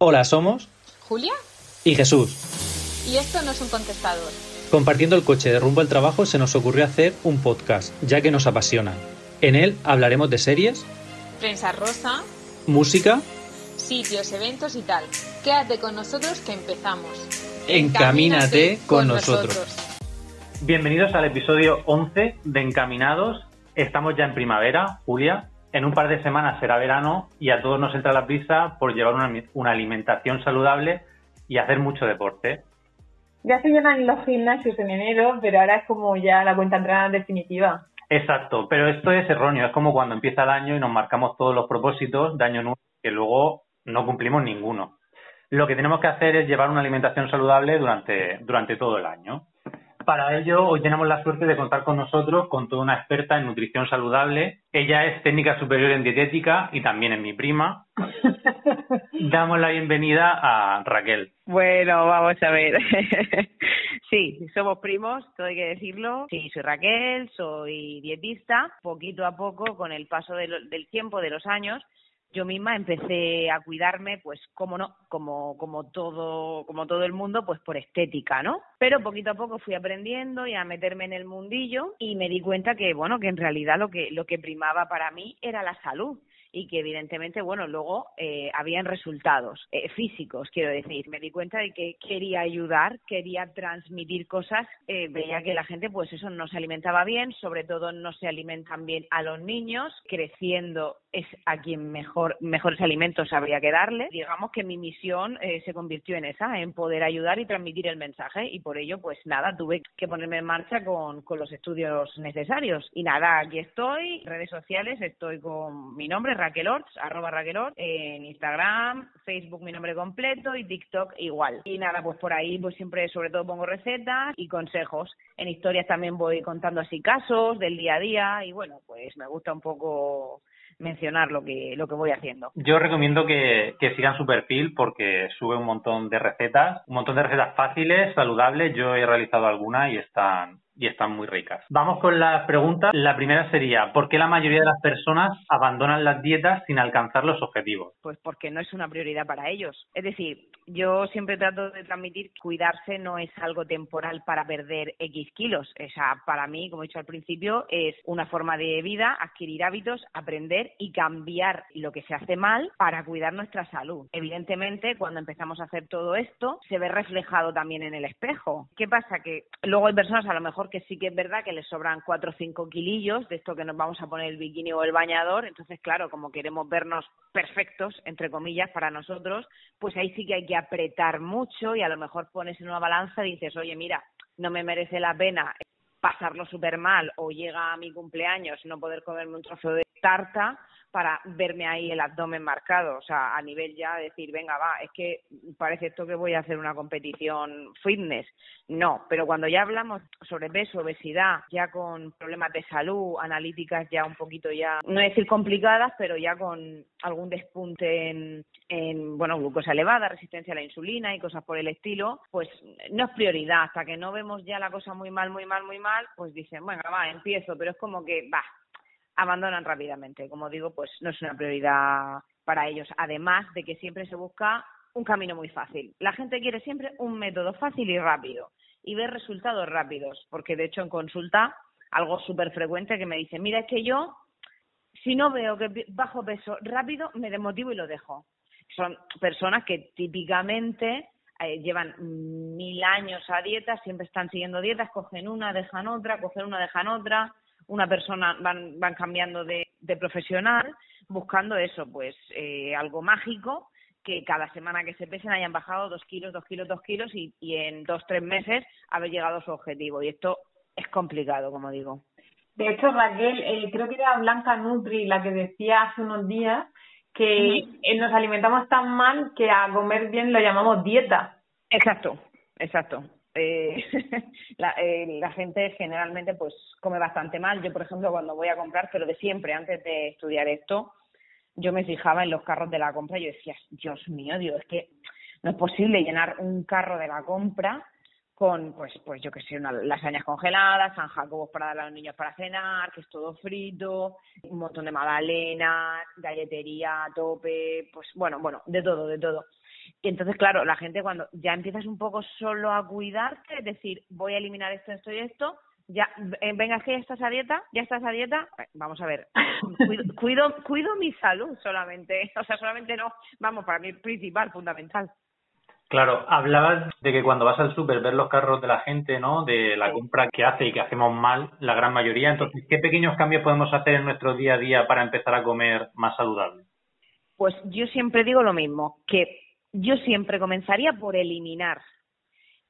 Hola, somos Julia y Jesús. y esto no es un contestador. Compartiendo el coche de rumbo al trabajo se nos ocurrió hacer un podcast, ya que nos apasiona. En él hablaremos de series, Prensa rosa, música, sitios, eventos y tal. Quédate con nosotros que empezamos. Encamínate con nosotros. Bienvenidos al episodio 11 de Encaminados. Estamos ya en primavera, Julia. En un par de semanas será verano y a todos nos entra la prisa por llevar una, una alimentación saludable y hacer mucho deporte. Ya se llenan los gimnasios en enero, pero ahora es como ya la cuenta entrada definitiva. Exacto, pero esto es erróneo. Es como cuando empieza el año y nos marcamos todos los propósitos de año nuevo que luego no cumplimos ninguno. Lo que tenemos que hacer es llevar una alimentación saludable durante, durante todo el año. Para ello, hoy tenemos la suerte de contar con nosotros con toda una experta en nutrición saludable. Ella es técnica superior en dietética y también es mi prima. Damos la bienvenida a Raquel. Bueno, vamos a ver. sí, somos primos, todo hay que decirlo. Sí, soy Raquel, soy dietista. Poquito a poco, con el paso del, del tiempo, de los años, yo misma empecé a cuidarme, pues, como no, como, como todo, como todo el mundo, pues por estética, ¿no? Pero poquito a poco fui aprendiendo y a meterme en el mundillo y me di cuenta que, bueno, que en realidad lo que, lo que primaba para mí era la salud y que evidentemente, bueno, luego eh, habían resultados eh, físicos, quiero decir. Me di cuenta de que quería ayudar, quería transmitir cosas, eh, veía que la gente, pues eso, no se alimentaba bien, sobre todo no se alimentan bien a los niños, creciendo es a quien mejor mejores alimentos habría que darle. Digamos que mi misión eh, se convirtió en esa, en poder ayudar y transmitir el mensaje y por ello, pues nada, tuve que ponerme en marcha con, con los estudios necesarios. Y nada, aquí estoy, redes sociales, estoy con mi nombre, Raquel Orts, arroba Raquel en Instagram, Facebook mi nombre completo y TikTok igual. Y nada, pues por ahí pues siempre sobre todo pongo recetas y consejos. En historias también voy contando así casos del día a día y bueno, pues me gusta un poco mencionar lo que lo que voy haciendo. Yo recomiendo que, que sigan su perfil porque sube un montón de recetas, un montón de recetas fáciles, saludables. Yo he realizado algunas y están y están muy ricas. Vamos con las preguntas. La primera sería, ¿por qué la mayoría de las personas abandonan las dietas sin alcanzar los objetivos? Pues porque no es una prioridad para ellos. Es decir, yo siempre trato de transmitir que cuidarse no es algo temporal para perder X kilos. O sea, para mí, como he dicho al principio, es una forma de vida, adquirir hábitos, aprender y cambiar lo que se hace mal para cuidar nuestra salud. Evidentemente, cuando empezamos a hacer todo esto, se ve reflejado también en el espejo. ¿Qué pasa? Que luego hay personas a lo mejor que sí que es verdad que les sobran 4 o 5 kilillos de esto que nos vamos a poner el bikini o el bañador. Entonces, claro, como queremos vernos perfectos, entre comillas, para nosotros, pues ahí sí que hay que apretar mucho y a lo mejor pones en una balanza y dices, oye, mira, no me merece la pena pasarlo súper mal o llega a mi cumpleaños no poder comerme un trozo de tarta para verme ahí el abdomen marcado, o sea, a nivel ya decir, venga, va, es que parece esto que voy a hacer una competición fitness. No, pero cuando ya hablamos sobre peso, obesidad, ya con problemas de salud, analíticas ya un poquito ya, no decir complicadas, pero ya con algún despunte en, en bueno, glucosa elevada, resistencia a la insulina y cosas por el estilo, pues no es prioridad. Hasta que no vemos ya la cosa muy mal, muy mal, muy mal, pues dicen, bueno, va, empiezo, pero es como que, va, abandonan rápidamente. Como digo, pues no es una prioridad para ellos. Además de que siempre se busca un camino muy fácil. La gente quiere siempre un método fácil y rápido y ver resultados rápidos, porque de hecho en consulta algo súper frecuente que me dicen, mira, es que yo si no veo que bajo peso rápido, me desmotivo y lo dejo. Son personas que típicamente eh, llevan mil años a dieta, siempre están siguiendo dietas, cogen una, dejan otra, cogen una, dejan otra, una persona van, van cambiando de, de profesional buscando eso, pues eh, algo mágico que cada semana que se pesen hayan bajado dos kilos, dos kilos, dos kilos y, y en dos, tres meses haber llegado a su objetivo. Y esto es complicado, como digo. De hecho, Raquel, eh, creo que era Blanca Nutri la que decía hace unos días que eh, nos alimentamos tan mal que a comer bien lo llamamos dieta. Exacto, exacto. Eh, la, eh, la gente generalmente pues come bastante mal. Yo, por ejemplo, cuando voy a comprar, pero de siempre, antes de estudiar esto, yo me fijaba en los carros de la compra y yo decía, Dios mío, Dios, es que no es posible llenar un carro de la compra con, pues, pues yo que sé, una, lasañas congeladas, San Jacobos para dar a los niños para cenar, que es todo frito, un montón de magdalenas, galletería a tope, pues bueno, bueno, de todo, de todo. Y entonces, claro, la gente cuando ya empiezas un poco solo a cuidarte, es decir, voy a eliminar esto, esto y esto, ya, eh, venga, es que ya estás a dieta, ya estás a dieta, eh, vamos a ver, cuido, cuido, cuido mi salud solamente, o sea, solamente no, vamos, para mí principal, fundamental. Claro, hablabas de que cuando vas al súper ver los carros de la gente, ¿no? De la compra que hace y que hacemos mal la gran mayoría. Entonces, ¿qué pequeños cambios podemos hacer en nuestro día a día para empezar a comer más saludable? Pues yo siempre digo lo mismo, que yo siempre comenzaría por eliminar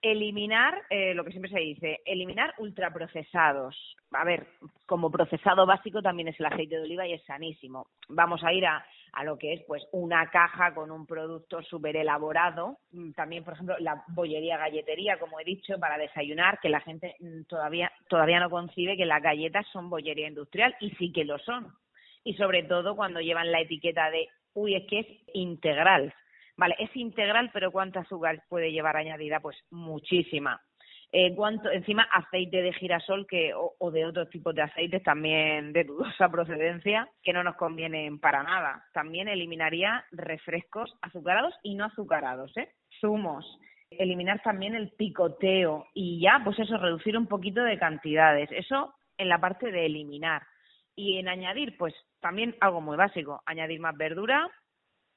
eliminar eh, lo que siempre se dice, eliminar ultraprocesados. A ver, como procesado básico también es el aceite de oliva y es sanísimo. Vamos a ir a, a lo que es pues una caja con un producto súper elaborado. Mm, también, por ejemplo, la bollería galletería, como he dicho, para desayunar, que la gente mm, todavía, todavía no concibe que las galletas son bollería industrial y sí que lo son. Y sobre todo cuando llevan la etiqueta de, uy, es que es integral Vale, es integral, pero ¿cuánto azúcar puede llevar añadida? Pues muchísima. Eh, cuánto, encima aceite de girasol que o, de otros tipos de aceites también de dudosa procedencia que no nos convienen para nada. También eliminaría refrescos azucarados y no azucarados, ¿eh? Zumos. Eliminar también el picoteo y ya, pues eso, reducir un poquito de cantidades. Eso en la parte de eliminar. Y en añadir, pues también algo muy básico, añadir más verdura,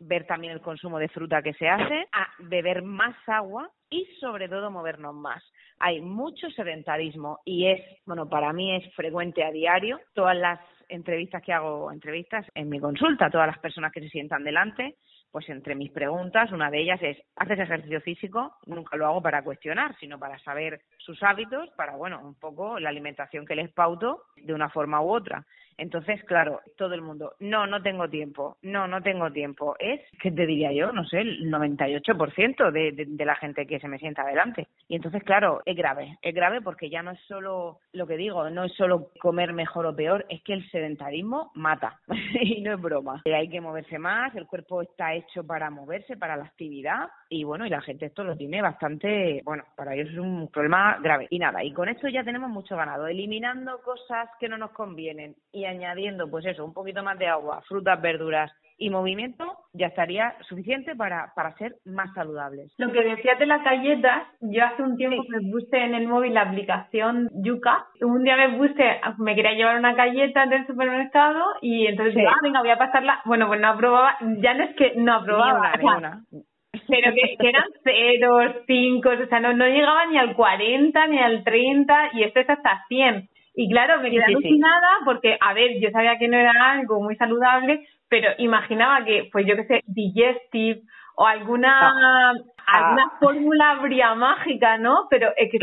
ver también el consumo de fruta que se hace, a beber más agua y sobre todo movernos más. Hay mucho sedentarismo y es, bueno, para mí es frecuente a diario. Todas las entrevistas que hago, entrevistas en mi consulta, todas las personas que se sientan delante, pues entre mis preguntas, una de ellas es, ¿haces ejercicio físico? Nunca lo hago para cuestionar, sino para saber sus hábitos, para, bueno, un poco la alimentación que les pauto de una forma u otra. Entonces, claro, todo el mundo, no, no tengo tiempo, no, no tengo tiempo. Es, ¿qué te diría yo? No sé, el 98% de, de, de la gente que se me sienta adelante. Y entonces, claro, es grave, es grave porque ya no es solo lo que digo, no es solo comer mejor o peor, es que el sedentarismo mata. y no es broma. Hay que moverse más, el cuerpo está hecho para moverse, para la actividad. Y bueno, y la gente esto lo tiene bastante, bueno, para ellos es un problema grave. Y nada, y con esto ya tenemos mucho ganado, eliminando cosas que no nos convienen y añadiendo, pues eso, un poquito más de agua, frutas, verduras y movimiento, ya estaría suficiente para, para ser más saludables. Lo que decías de las galletas, yo hace un tiempo me puse en el móvil la aplicación Yuka. Un día me puse, me quería llevar una galleta del supermercado y entonces ah, venga, voy a pasarla. Bueno, pues no aprobaba, ya no es que no aprobaba. pero que, que, eran ceros, cinco, o sea, no, no llegaba ni al 40 ni al 30 y esto es hasta 100. Y claro, me quedé alucinada porque, a ver, yo sabía que no era algo muy saludable, pero imaginaba que, pues yo qué sé, digestive o alguna, ah. alguna ah. fórmula bría mágica, ¿no? Pero es que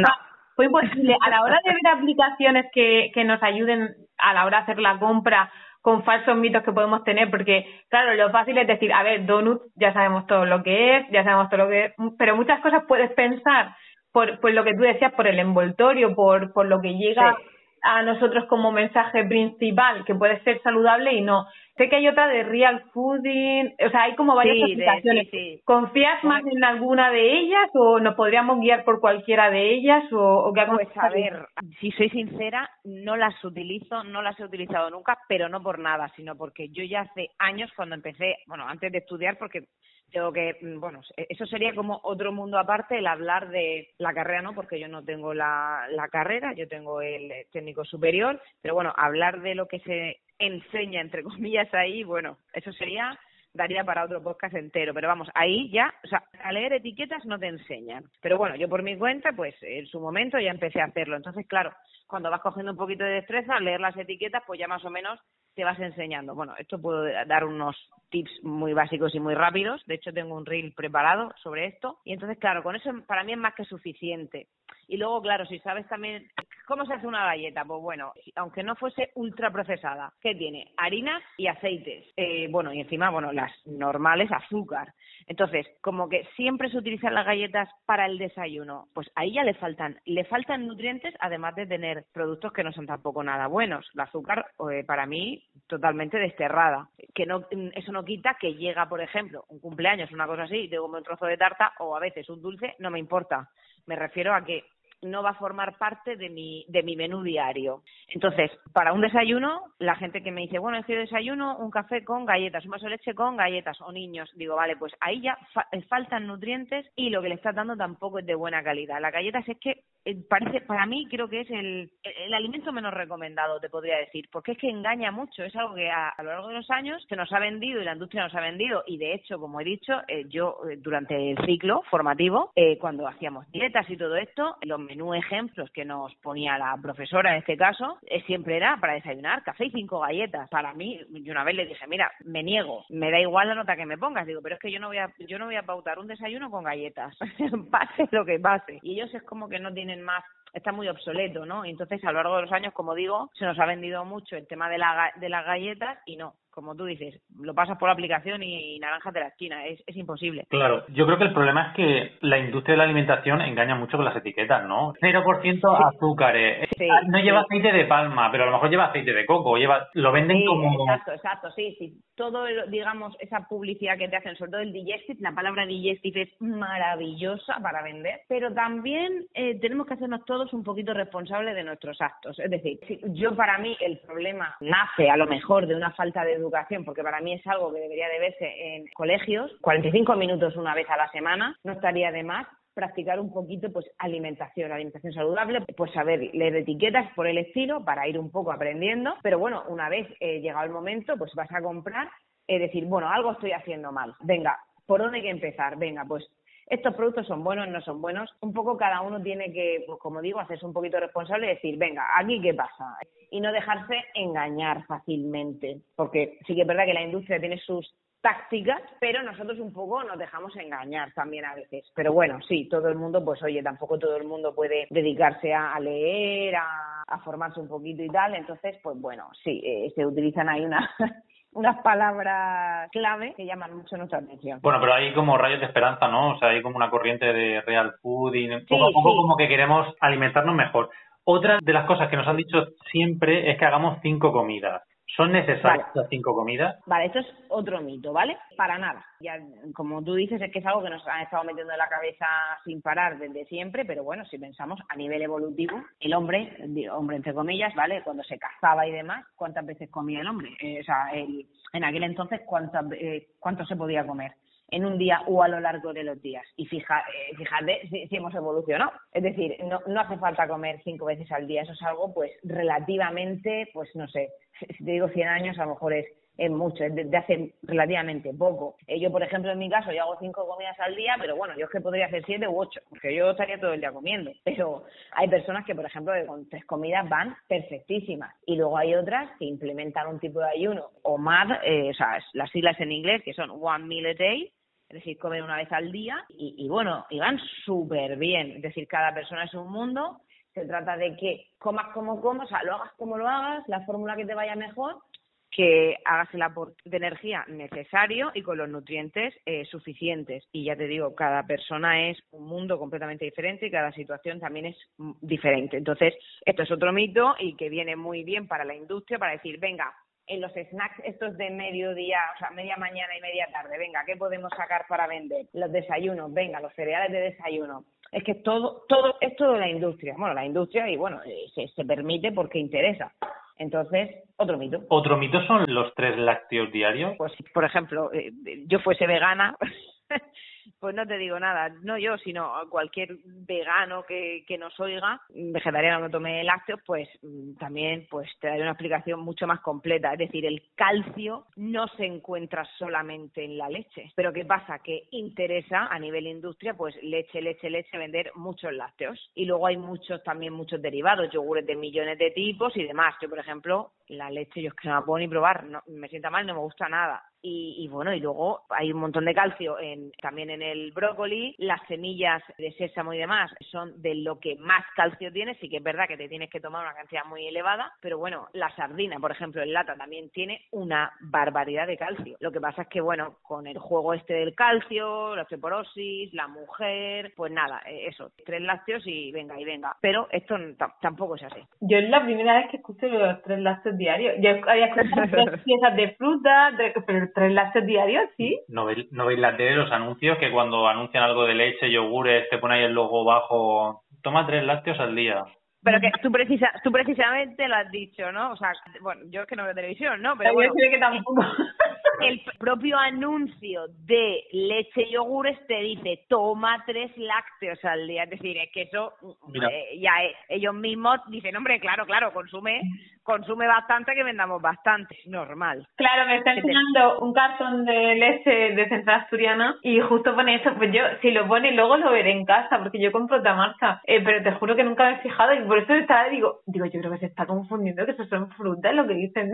fue imposible. A la hora de ver aplicaciones que, que nos ayuden a la hora de hacer la compra con falsos mitos que podemos tener, porque claro, lo fácil es decir, a ver, donuts ya sabemos todo lo que es, ya sabemos todo lo que es, pero muchas cosas puedes pensar por, por lo que tú decías, por el envoltorio, por, por lo que llega a nosotros como mensaje principal, que puede ser saludable y no. Sé que hay otra de Real Fooding, o sea, hay como varias aplicaciones. ¿Confías más en alguna de ellas o nos podríamos guiar por cualquiera de ellas o, o qué Pues a ver, si soy sincera, no las utilizo, no las he utilizado nunca, pero no por nada, sino porque yo ya hace años cuando empecé, bueno, antes de estudiar, porque tengo que, mm, bueno, eso sería como otro mundo aparte el hablar de la carrera, ¿no? Porque yo no tengo la, la carrera, yo tengo el técnico superior, pero bueno, hablar de lo que se enseña, entre comillas, ahí, bueno, eso sería daría para otro podcast entero, pero vamos, ahí ya, o sea, a leer etiquetas no te enseñan. Pero bueno, yo por mi cuenta, pues en su momento ya empecé a hacerlo. Entonces, claro, cuando vas cogiendo un poquito de destreza, leer las etiquetas, pues ya más o menos te vas enseñando. Bueno, esto puedo dar unos tips muy básicos y muy rápidos. De hecho, tengo un reel preparado sobre esto. Y entonces, claro, con eso para mí es más que suficiente. Y luego, claro, si sabes también cómo se hace una galleta, pues bueno, aunque no fuese ultra procesada, ¿qué tiene? Harinas y aceites. Eh, bueno, y encima, bueno, las normales, azúcar. Entonces, como que siempre se utilizan las galletas para el desayuno, pues ahí ya le faltan, le faltan nutrientes, además de tener productos que no son tampoco nada buenos. El azúcar, eh, para mí, totalmente desterrada. Que no, eso no quita que llega, por ejemplo, un cumpleaños, una cosa así, y tengo un trozo de tarta o a veces un dulce, no me importa. Me refiero a que no va a formar parte de mi, de mi menú diario. Entonces, para un desayuno, la gente que me dice, bueno, que desayuno un café con galletas, un vaso de leche con galletas o niños, digo, vale, pues ahí ya eh, faltan nutrientes y lo que le estás dando tampoco es de buena calidad. Las galletas es que eh, parece, para mí creo que es el, el alimento menos recomendado, te podría decir, porque es que engaña mucho, es algo que a, lo largo de los años se nos ha vendido y la industria nos ha vendido y de hecho, como he dicho, eh, yo durante el ciclo formativo, cuando hacíamos dietas y todo esto, los menú ejemplos que nos ponía la profesora en este caso, eh, siempre era para desayunar café y cinco galletas. Para mí, yo una vez le dije, mira, me niego, me da igual la nota que me pongas, digo, pero es que yo no voy a, yo no voy a pautar un desayuno con galletas, pase lo que pase. Y ellos es como que no tienen más está muy obsoleto, ¿no? Entonces, a lo largo de los años, como digo, se nos ha vendido mucho el tema de, la, de las galletas y no, como tú dices, lo pasas por la aplicación y naranjas de la esquina, es, es imposible. Claro, yo creo que el problema es que la industria de la alimentación engaña mucho con las etiquetas, ¿no? 0% azúcares, eh, no lleva aceite de palma, pero a lo mejor lleva aceite de coco, lleva lo venden como... Exacto, exacto, sí, sí. Todo, digamos, esa publicidad que te hacen, sobre todo el digestive, la palabra digestive es maravillosa para vender, pero también eh, tenemos que hacernos todos un poquito responsables de nuestros actos. Es decir, yo para mí el problema nace a lo mejor de una falta de educación educación, porque para mí es algo que debería de verse en colegios, 45 minutos una vez a la semana, no estaría de más practicar un poquito pues alimentación, alimentación saludable, pues saber leer etiquetas por el estilo para ir un poco aprendiendo, pero bueno, una vez eh, llegado el momento, pues vas a comprar, es decir, bueno, algo estoy haciendo mal, venga, ¿por dónde hay que empezar? Venga, pues estos productos son buenos, no son buenos. Un poco cada uno tiene que, pues como digo, hacerse un poquito responsable y decir, venga, aquí qué pasa. Y no dejarse engañar fácilmente. Porque sí que es verdad que la industria tiene sus tácticas, pero nosotros un poco nos dejamos engañar también a veces. Pero bueno, sí, todo el mundo, pues oye, tampoco todo el mundo puede dedicarse a, leer, a, a, formarse un poquito y tal. Entonces, pues bueno, sí, eh, se utilizan ahí una, unas palabras clave que llaman mucho nuestra atención. Bueno, pero hay como rayos de esperanza, ¿no? O sea, hay como una corriente de real food y poco a poco como que queremos alimentarnos mejor. Otra de las cosas que nos han dicho siempre es que hagamos cinco comidas. ¿Son necesarias las cinco comidas? Vale, esto es otro mito, ¿vale? Para nada. Ya, como tú dices, es que es algo que nos han estado metiendo en la cabeza sin parar desde siempre, pero bueno, si pensamos a nivel evolutivo, el hombre, hombre entre comillas, ¿vale? Cuando se cazaba y demás, ¿cuántas veces comía el hombre? Eh, o sea, el, en aquel entonces, ¿cuántas, eh, ¿cuánto se podía comer? En un día o a lo largo de los días. Y fija, eh, fíjate si, hemos evolucionado. Es decir, no, no hace falta comer cinco veces al día. Eso es algo, pues, relativamente, pues, no sé, si te digo 100 años, a lo mejor es, mucho, es de, hace relativamente poco. Eh, yo, por ejemplo, en mi caso, yo hago cinco comidas al día, pero bueno, yo es que podría hacer siete u ocho, porque yo estaría todo el día comiendo. Pero hay personas que, por ejemplo, con tres comidas van perfectísimas. Y luego hay otras que implementan un tipo de ayuno o MAD, eh, o sea, las siglas en inglés, que son One Meal a Day, es decir, comen una vez al día y, y bueno, y van súper bien. Es decir, cada persona es un mundo. Se trata de que comas como comas, o sea, lo hagas como lo hagas, la fórmula que te vaya mejor, que hagas el aporte de energía necesario y con los nutrientes eh, suficientes. Y ya te digo, cada persona es un mundo completamente diferente y cada situación también es mm, diferente. Entonces, esto es otro mito y que viene muy bien para la industria para decir, venga, en los snacks estos de mediodía, o sea, media mañana y media tarde, venga, ¿qué podemos sacar para vender? Los desayunos, venga, los cereales de desayuno. Es que todo, todo, es todo la industria. Bueno, la industria y bueno, eh, se, se permite porque interesa. Entonces, otro mito. ¿Otro mito son los tres lácteos diarios? Pues, por ejemplo, eh, yo fuese vegana, Pues no te digo nada, no yo, sino cualquier vegano que, que nos oiga, vegetariano que tome lácteos, pues mm, también pues te daré una explicación mucho más completa. Es decir, el calcio no se encuentra solamente en la leche. Pero ¿qué pasa? Que interesa a nivel industria, pues leche, leche, leche, vender muchos lácteos. Y luego hay muchos, también muchos derivados, yogures de millones de tipos y demás. Yo, por ejemplo, la leche yo es que no la puedo ni probar, no, me sienta mal, no me gusta nada. Y, y, bueno, y luego hay un montón de calcio en, también en el brócoli, las semillas de sésamo y demás son de lo que más calcio tiene, sí que es verdad que te tienes que tomar una cantidad muy elevada, pero bueno, la sardina, por ejemplo, en lata también tiene una barbaridad de calcio. Lo que pasa es que bueno, con el juego este del calcio, la osteoporosis, la mujer, pues nada, eh, eso, tres lácteos y venga y venga. Pero esto tampoco es así. Yo es la primera vez que escucho los tres lácteos diarios. Yo había escuchado tres piezas de fruta, pero tres lácteos diarios, ¿sí? ¿No veis, no veis la tele, los anuncios que cuando anuncian algo de leche, yogures, te pone ahí el logo bajo toma tres lácteos al día. Pero que tú, precisa, tú precisamente lo has dicho, ¿no? O sea, bueno, yo es que no veo televisión, ¿no? Pero bueno, que tampoco. El propio anuncio de leche y yogures te dice toma tres lácteos al día. Es decir, es que eso eh, ya ellos mismos dicen, hombre, claro, claro, consume consume bastante que vendamos bastante, normal. Claro, me está enseñando un cartón de leche de Central Asturiana y justo pone eso, pues yo si lo pone luego lo veré en casa porque yo compro otra marca, eh, pero te juro que nunca me he fijado y por eso estaba, digo, digo, yo creo que se está confundiendo que eso son frutas lo que dicen.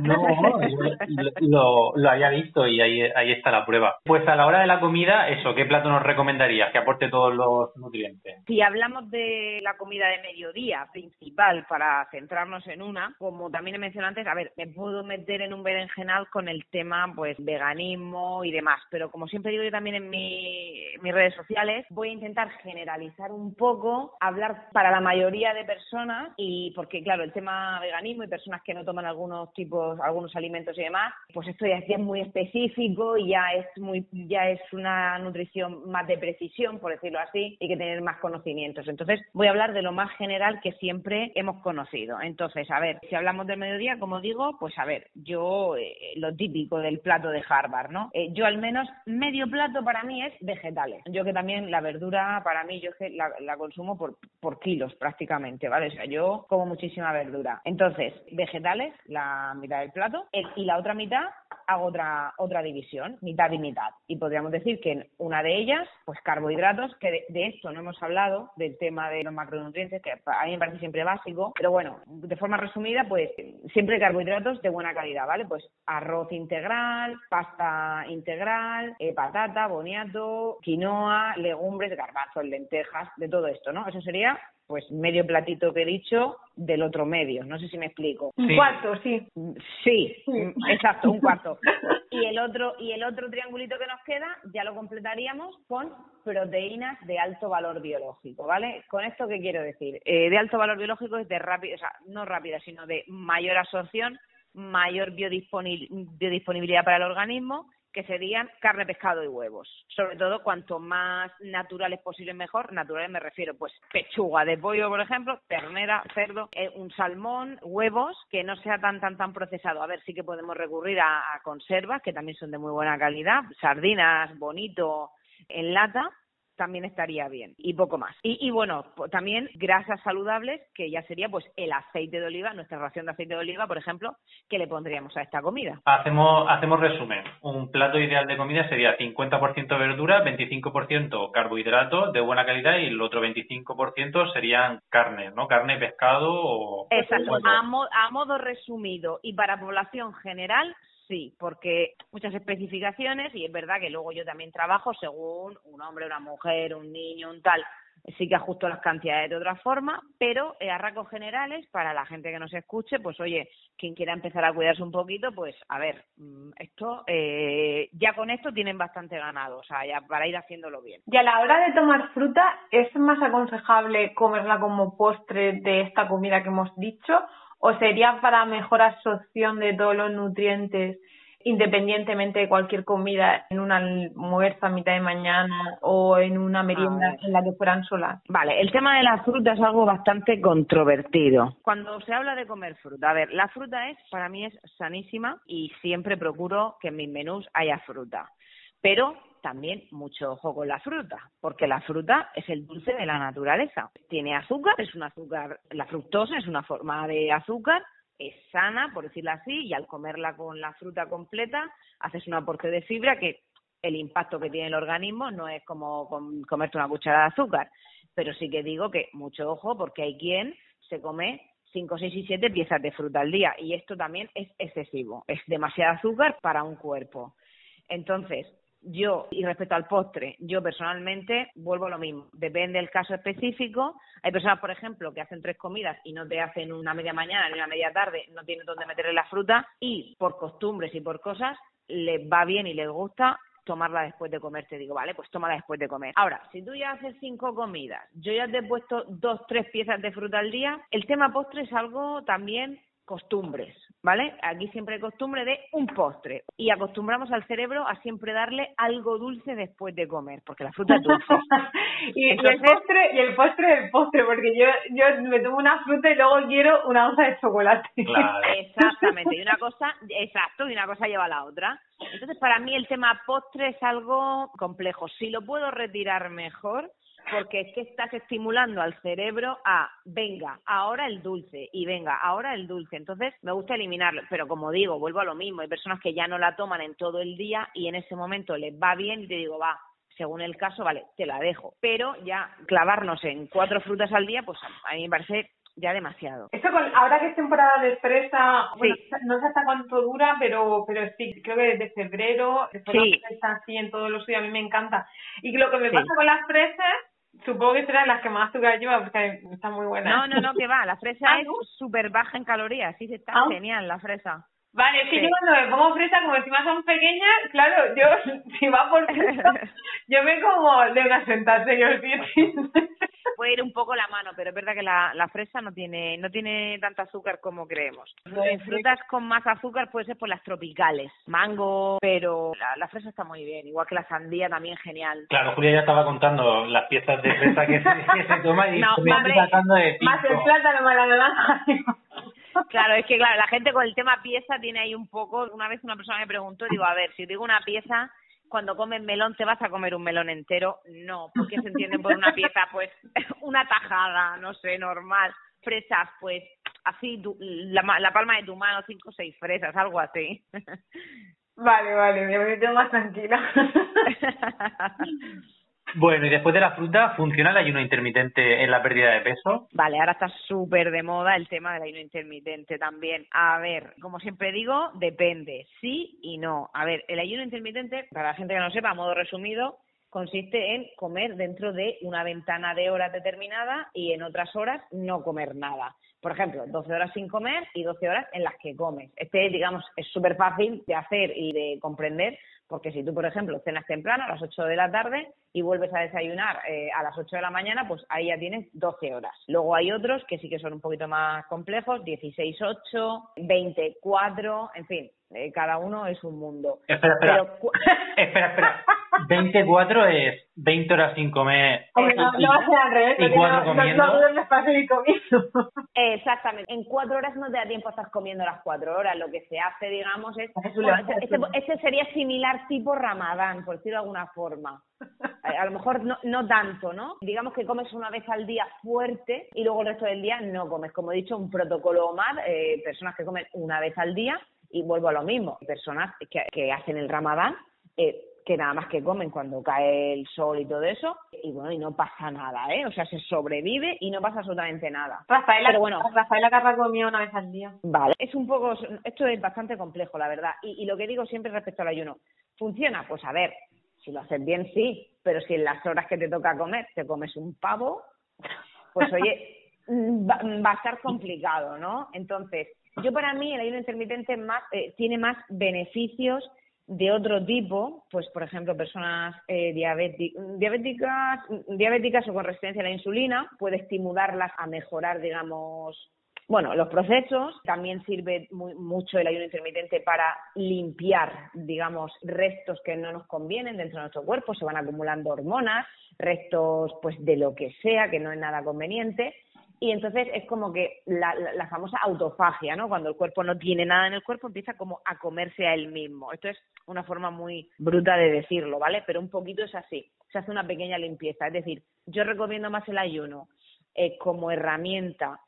No, lo, lo, haya visto y ahí, ahí está la prueba. Pues a la hora de la comida, eso, ¿qué plato nos recomendarías que aporte todos los nutrientes? Si hablamos de la comida de mediodía principal para centrarnos en una, como también he mencionado antes, a ver, me puedo meter en un berenjenal con el tema pues veganismo y demás, pero como siempre digo yo también en mi, mis redes sociales, voy a intentar generalizar un poco, hablar para la mayoría de personas y porque claro, el tema veganismo y personas que no toman algunos tipos, algunos alimentos y demás, pues esto ya es muy específico y ya es muy, ya es una nutrición más de precisión, por decirlo así, y que tener más conocimientos. Entonces voy a hablar de lo más general que siempre hemos conocido. Entonces, a ver, si hablamos del mediodía, como digo, pues a ver, yo eh, lo típico del plato de Harvard, ¿no? Eh, yo al menos medio plato para mí es vegetales. Yo que también la verdura para mí yo la, la consumo por, por kilos prácticamente, ¿vale? O sea, yo como muchísima verdura. Entonces, vegetales, la mitad del plato, y la otra mitad hago otra otra división, mitad y mitad. Y podríamos decir que en una de ellas, pues carbohidratos, que de, esto no hemos hablado, del tema de los macronutrientes, que a mí me parece siempre básico, pero bueno, de forma resumida, pues siempre carbohidratos de buena calidad, ¿vale? Pues arroz integral, pasta integral, eh, patata, boniato, quinoa, legumbres, garbanzos, lentejas, de todo esto, ¿no? Eso sería pues medio platito que he dicho del otro medio. No sé si me explico. Un cuarto, sí. Sí, exacto, un cuarto. Y el otro y el otro triangulito que nos queda ya lo completaríamos con proteínas de alto valor biológico, ¿vale? Con esto qué quiero decir? Eh, de alto valor biológico es de rápido, o sea, no rápida, sino de mayor absorción, mayor biodisponibilidad para el organismo que serían carne, pescado y huevos. Sobre todo, cuanto más naturales posible mejor. Naturales me refiero, pues, pechuga de pollo, por ejemplo, ternera, cerdo, eh, un salmón, huevos, que no sea tan, tan, tan procesado. A ver, sí que podemos recurrir a, a conservas, que también son de muy buena calidad, sardinas, bonito, en lata, también estaría bien y poco más. Y, y bueno, también grasas saludables, que ya sería pues el aceite de oliva, nuestra ración de aceite de oliva, por ejemplo, que le pondríamos a esta comida. Hacemos, hacemos resumen. Un plato ideal de comida sería 50% verdura, 25% carbohidratos de buena calidad y el otro 25% serían carne, ¿no? Carne, pescado o... Exacto, a, a modo resumido y para población general Sí, porque muchas especificaciones y es verdad que luego yo también trabajo según un hombre, una mujer, un niño, un tal. Sí que ajusto las cantidades de otra forma, pero eh, a rasgos generales, para la gente que nos escuche, pues oye, quien quiera empezar a cuidarse un poquito, pues a ver, mm, esto, eh, ya con esto tienen bastante ganado, o sea, ya para ir haciéndolo bien. Y a la hora de tomar fruta, ¿es más aconsejable comerla como postre de esta comida que hemos dicho? O sería para mejor absorción de todos los nutrientes independientemente de cualquier comida en una almuerzo a mitad de mañana o en una merienda en la que fueran solas. Vale, el tema de la fruta es algo bastante controvertido. Cuando se habla de comer fruta, a ver, la fruta es, para mí es sanísima y siempre procuro que en mis menús haya fruta. Pero también mucho ojo con la fruta, porque la fruta es el dulce de la naturaleza. Tiene azúcar, es un azúcar, la fructosa es una forma de azúcar, es sana, por decirlo así, y al comerla con la fruta completa, haces un aporte de fibra que el impacto que tiene el organismo no es como comerte una cucharada de azúcar, pero sí que digo que mucho ojo porque hay quien se come 5, 6 y 7 piezas de fruta al día y esto también es excesivo, es demasiado azúcar para un cuerpo. Entonces, yo, y respecto al postre, yo personalmente vuelvo a lo mismo. Depende del caso específico. Hay personas, por ejemplo, que hacen tres comidas y no te hacen una media mañana ni una media tarde, no tienen dónde meterle la fruta y por costumbres y por cosas les va bien y les gusta tomarla después de comer, te digo, vale, pues tómala después de comer. Ahora, si tú ya haces cinco comidas, yo ya te he puesto dos, tres piezas de fruta al día, el tema postre es algo también costumbres, ¿vale? Aquí siempre hay costumbre de un postre y acostumbramos al cerebro a siempre darle algo dulce después de comer, porque la fruta es dulce. y, el postre y el postre del postre, porque yo yo me tomo una fruta y luego quiero una onza de chocolate. Exactamente, y una cosa, exacto, y una cosa lleva a la otra. Entonces, para mí el tema postre es algo complejo. Si lo puedo retirar mejor, porque es que estás estimulando al cerebro a, venga, ahora el dulce y venga, ahora el dulce. Entonces, me gusta eliminarlo, pero como digo, vuelvo a lo mismo, hay personas que ya no la toman en todo el día y en ese momento les va bien y te digo, va, según el caso, vale, te la dejo. Pero ya clavarnos en cuatro frutas al día, pues a mí me parece ya demasiado. Eso con, ahora que es temporada de fresa, no sé hasta cuánto dura, pero pero sí, creo que desde febrero, sí. la así en todos los días, a mí me encanta. Y lo que me pasa con las fresas Supongo que serán las que más azúcar lleva porque está muy buena. No, no, no, que va. La fresa ah, es súper baja en calorías. Sí, está ah. genial la fresa. Vale, es que yo cuando me pongo fresa, como encima son pequeñas, claro, yo, si va por fresa, yo me como de una sentada, yo Puede ir un poco la mano, pero es verdad que la, la fresa no tiene no tiene tanto azúcar como creemos. En frutas con más azúcar puede ser por las tropicales, mango, pero la, fresa está muy bien, igual que la sandía también genial. Claro, Julia ya estaba contando las piezas de fresa que se, toma y no, tratando de Más el plátano, más la naranja. Claro, es que claro, la gente con el tema pieza tiene ahí un poco. Una vez una persona me preguntó, digo, a ver, si digo una pieza, cuando comes melón te vas a comer un melón entero. No, porque se entiende por una pieza, pues una tajada, no sé, normal. Fresas, pues así, la, la palma de tu mano, cinco o seis fresas, algo así. Vale, vale, me quedo más tranquila. Bueno, y después de la fruta, ¿funciona el ayuno intermitente en la pérdida de peso? Vale, ahora está súper de moda el tema del ayuno intermitente también. A ver, como siempre digo, depende, sí y no. A ver, el ayuno intermitente, para la gente que no sepa, a modo resumido, consiste en comer dentro de una ventana de horas determinada y en otras horas no comer nada. Por ejemplo, 12 horas sin comer y 12 horas en las que comes. Este, digamos, es súper fácil de hacer y de comprender porque si tú, por ejemplo, cenas temprano a las 8 de la tarde y vuelves a desayunar eh, a las 8 de la mañana, pues ahí ya tienes 12 horas. Luego hay otros que sí que son un poquito más complejos, 16, 8, 24, en fin, eh, cada uno es un mundo. Espera, espera. espera, espera. 24 es 20 horas sin comer. Hombre, no, no va a ser al revés. Y cuatro comiendo. No, no, comiendo. Exactamente. En cuatro horas no te da tiempo a estar comiendo las cuatro horas. Lo que se hace, digamos, es... este, este, sería similar tipo ramadán, por decirlo de alguna forma. A, lo mejor no, no tanto, ¿no? Digamos que comes una vez al día fuerte y luego el resto del día no comes. Como he dicho, un protocolo OMAD, eh, personas que comen una vez al día y vuelvo a lo mismo, personas que, que hacen el ramadán, eh, que nada más que comen cuando cae el sol y todo eso, y bueno, y no pasa nada, ¿eh? O sea, se sobrevive y no pasa absolutamente nada. Rafaela, Pero bueno, Rafaela Carra comía una vez al día. Vale, es un poco, esto es bastante complejo, la verdad. Y, y lo que digo siempre respecto al ayuno, ¿funciona? Pues a ver, si lo haces bien, sí, pero si en las horas que te toca comer te comes un pavo, pues oye, va, va a estar complicado, ¿no? Entonces, yo para mí el ayuno intermitente más, eh, tiene más beneficios de otro tipo, pues por ejemplo personas eh, diabéticas, diabéticas o con resistencia a la insulina, puede estimularlas a mejorar, digamos, bueno, los procesos. También sirve mucho el ayuno intermitente para limpiar, digamos, restos que no nos convienen dentro de nuestro cuerpo. Se van acumulando hormonas, restos, pues, de lo que sea, que no es nada conveniente y entonces es como que la, famosa autofagia, ¿no? Cuando el cuerpo no tiene nada en el cuerpo, empieza como a comerse a él mismo. Esto es una forma muy bruta de decirlo, ¿vale? Pero un poquito es así. Se hace una pequeña limpieza. Es decir, yo recomiendo más el ayuno eh, como herramienta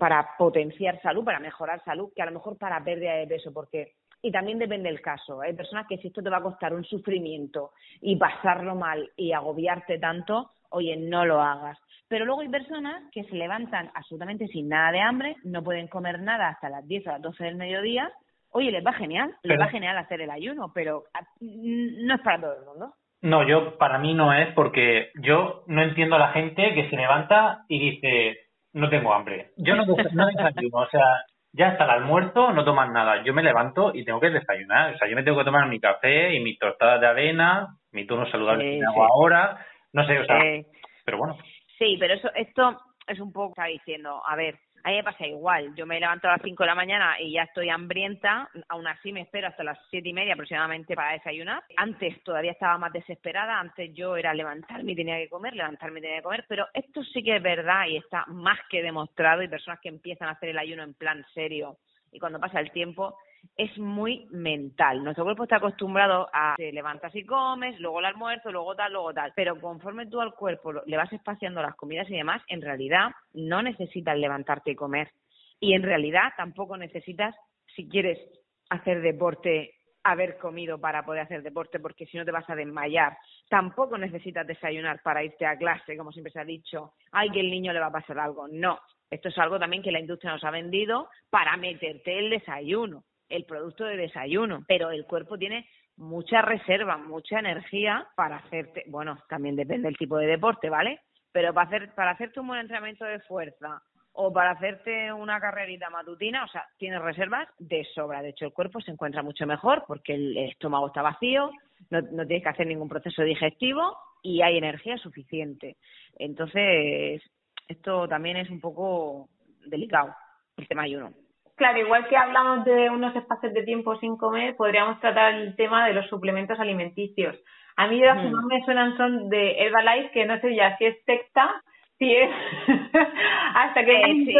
para potenciar salud, para mejorar salud, que a lo mejor para pérdida de peso, porque y también depende del caso. Hay personas que si esto te va a costar un sufrimiento y pasarlo mal y agobiarte tanto, oye, no lo hagas. Pero luego hay personas que se levantan absolutamente sin nada de hambre, no pueden comer nada hasta las 10 o las 12 del mediodía. Oye, les va genial, les va genial hacer el ayuno, pero ah, no es para todo el mundo. No, yo para mí no es porque yo no entiendo a la gente que se levanta y dice no tengo hambre. Yo no, no desayuno, o sea, ya hasta el almuerzo no toman nada. Yo me levanto y tengo que desayunar. O sea, yo me tengo que tomar mi café y mis tostadas de avena, mi turno saludable que hago ahora. No sé, o sea, pero bueno. Sí, pero eso, esto es un poco, está diciendo, a ver, A mí me pasa igual. Yo me levanto a las 5 de la mañana y ya estoy hambrienta. Aún así me espero hasta las siete y media aproximadamente para desayunar. Antes todavía estaba más desesperada. Antes yo era levantarme y tenía que comer, levantarme y tenía que comer. Pero esto sí que es verdad y está más que demostrado. Y personas que empiezan a hacer el ayuno en plan serio y cuando pasa el tiempo es muy mental. Nuestro cuerpo está acostumbrado a te levantas y comes, luego el almuerzo, luego tal, luego tal. Pero conforme tú al cuerpo le vas espaciando las comidas y demás, en realidad no necesitas levantarte y comer. Y en realidad tampoco necesitas, si quieres hacer deporte, haber comido para poder hacer deporte, porque si no te vas a desmayar. Tampoco necesitas desayunar para irte a clase, como siempre se ha dicho. Ay, que el niño le va a pasar algo. No. Esto es algo también que la industria nos ha vendido para meterte el desayuno el producto de desayuno, pero el cuerpo tiene mucha reserva, mucha energía para hacerte, bueno, también depende del tipo de deporte, ¿vale? Pero para hacer para hacerte un buen entrenamiento de fuerza o para hacerte una carrerita matutina, o sea, tienes reservas de sobra. De hecho, el cuerpo se encuentra mucho mejor porque el estómago está vacío, no, no tienes que hacer ningún proceso digestivo y hay energía suficiente. Entonces, esto también es un poco delicado, el tema ayuno. Claro, igual que hablamos de unos espacios de tiempo sin comer, podríamos tratar el tema de los suplementos alimenticios. A mí las que mm. más me suenan son de Herbalife, que no sé ya si es secta, si es hasta que eh,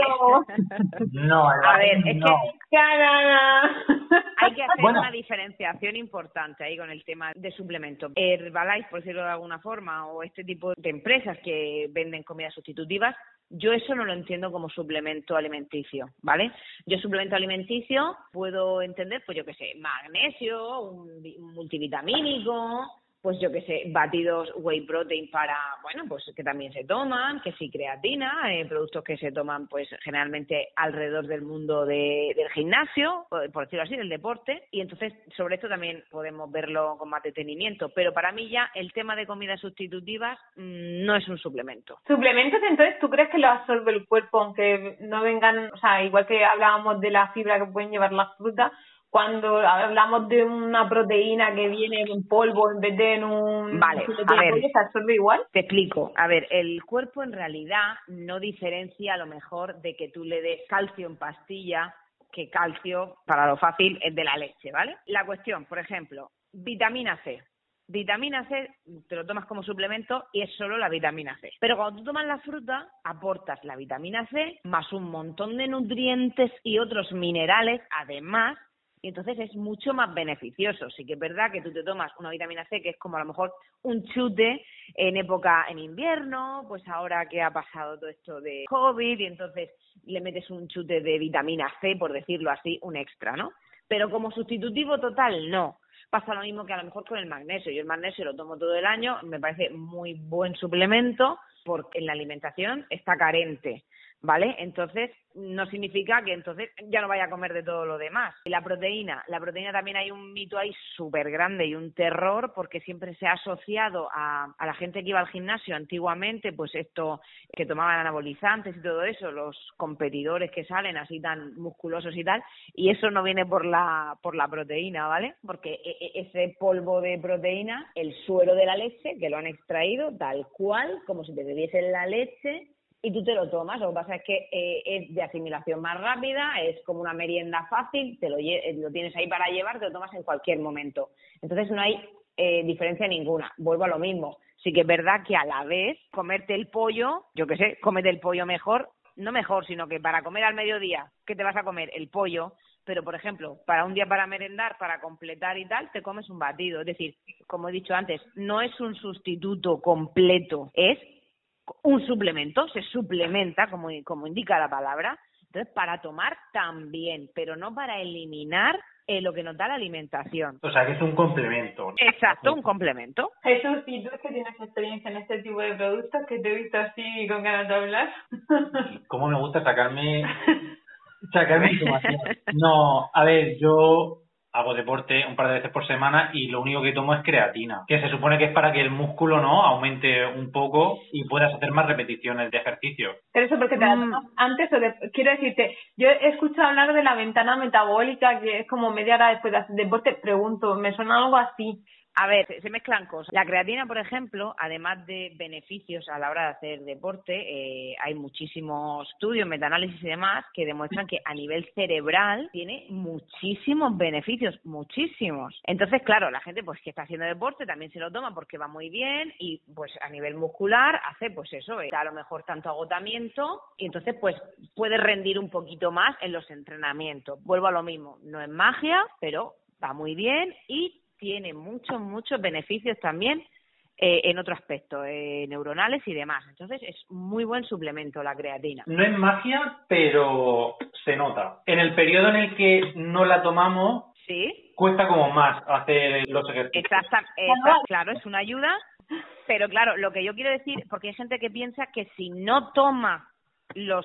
no a ver es no. que hay que hacer una diferenciación importante ahí con el tema de suplemento Herbalife por decirlo de alguna forma o este tipo de empresas que venden comidas sustitutivas yo eso no lo entiendo como suplemento alimenticio, ¿vale? Yo suplemento alimenticio puedo entender, pues yo qué sé, magnesio, un multivitamínico, pues yo que sé, batidos whey protein para, bueno, pues que también se toman, que sí creatina, eh, productos que se toman pues generalmente alrededor del mundo de, del gimnasio, por decirlo así, del deporte, y entonces sobre esto también podemos verlo con más detenimiento, pero para mí ya el tema de comidas sustitutivas mm, no es un suplemento. ¿Suplementos entonces tú crees que lo absorbe el cuerpo aunque no vengan, o sea, igual que hablábamos de la fibra que pueden llevar las frutas, cuando hablamos de una proteína que viene en polvo en vez de en un vale a ver. se absorbe igual te explico. A ver el cuerpo en realidad no diferencia a lo mejor de que tú le des calcio en pastilla que calcio para lo fácil es de la leche vale la cuestión por ejemplo vitamina C. Vitamina C te lo tomas como suplemento y es solo la vitamina C. Pero cuando tú tomas la fruta, aportas la vitamina C más un montón de nutrientes y otros minerales, además, y entonces es mucho más beneficioso. Sí que es verdad que tú te tomas una vitamina C que es como a lo mejor un chute en época en invierno, pues ahora que ha pasado todo esto de COVID y entonces le metes un chute de vitamina C, por decirlo así, un extra, ¿no? Pero como sustitutivo total, no. Pasa lo mismo que a lo mejor con el magnesio. Yo el magnesio lo tomo todo el año, me parece muy buen suplemento porque en la alimentación está carente. ¿Vale? Entonces, no significa que entonces ya no vaya a comer de todo lo demás. Y la proteína, la proteína también hay un mito ahí súper grande y un terror porque siempre se ha asociado a, a, la gente que iba al gimnasio antiguamente, pues esto, que tomaban anabolizantes y todo eso, los competidores que salen así tan musculosos y tal, y eso no viene por la, por la proteína, ¿vale? Porque e, e, ese polvo de proteína, el suero de la leche, que lo han extraído tal cual, como si te bebiesen la leche, y tú te lo tomas. Lo que pasa es que eh, es de asimilación más rápida, es como una merienda fácil, te lo, lo tienes ahí para llevar, te lo tomas en cualquier momento. Entonces no hay eh, diferencia ninguna. Vuelvo a lo mismo. Sí que es verdad que a la vez comerte el pollo, yo qué sé, comete el pollo mejor, no mejor, sino que para comer al mediodía, ¿qué te vas a comer? El pollo. Pero, por ejemplo, para un día para merendar, para completar y tal, te comes un batido. Es decir, como he dicho antes, no es un sustituto completo, es un suplemento, se suplementa, como, como indica la palabra, entonces para tomar también, pero no para eliminar eh, lo que nos da la alimentación. O sea, que es un complemento. Exacto, un complemento. Jesús, ¿y tú que tienes experiencia en este tipo de productos que te he visto así con ganas de hablar? ¿Cómo me gusta sacarme, sacarme información? No, a ver, yo hago deporte un par de veces por semana y lo único que tomo es creatina, que se supone que es para que el músculo no aumente un poco y puedas hacer más repeticiones de ejercicio. Pero eso porque te la mm. antes o de, quiero decirte, yo he escuchado hablar de la ventana metabólica que es como media hora después de hacer deporte, pregunto, me suena algo así A ver, se mezclan cosas. La creatina, por ejemplo, además de beneficios a la hora de hacer deporte, eh, hay muchísimos estudios, metaanálisis y demás que demuestran que a nivel cerebral tiene muchísimos beneficios, muchísimos. Entonces, claro, la gente pues que está haciendo deporte también se lo toma porque va muy bien y pues a nivel muscular hace pues eso, eh, a lo mejor tanto agotamiento y entonces pues puede rendir un poquito más en los entrenamientos. Vuelvo a lo mismo, no es magia, pero va muy bien y tiene muchos, muchos beneficios también eh, en otro aspecto, eh, neuronales y demás. Entonces es muy buen suplemento la creatina. No es magia, pero se nota. En el periodo en el que no la tomamos, sí. cuesta como más hacer los ejercicios. Exactamente, claro, es una ayuda, pero claro, lo que yo quiero decir, porque hay gente que piensa que si no toma los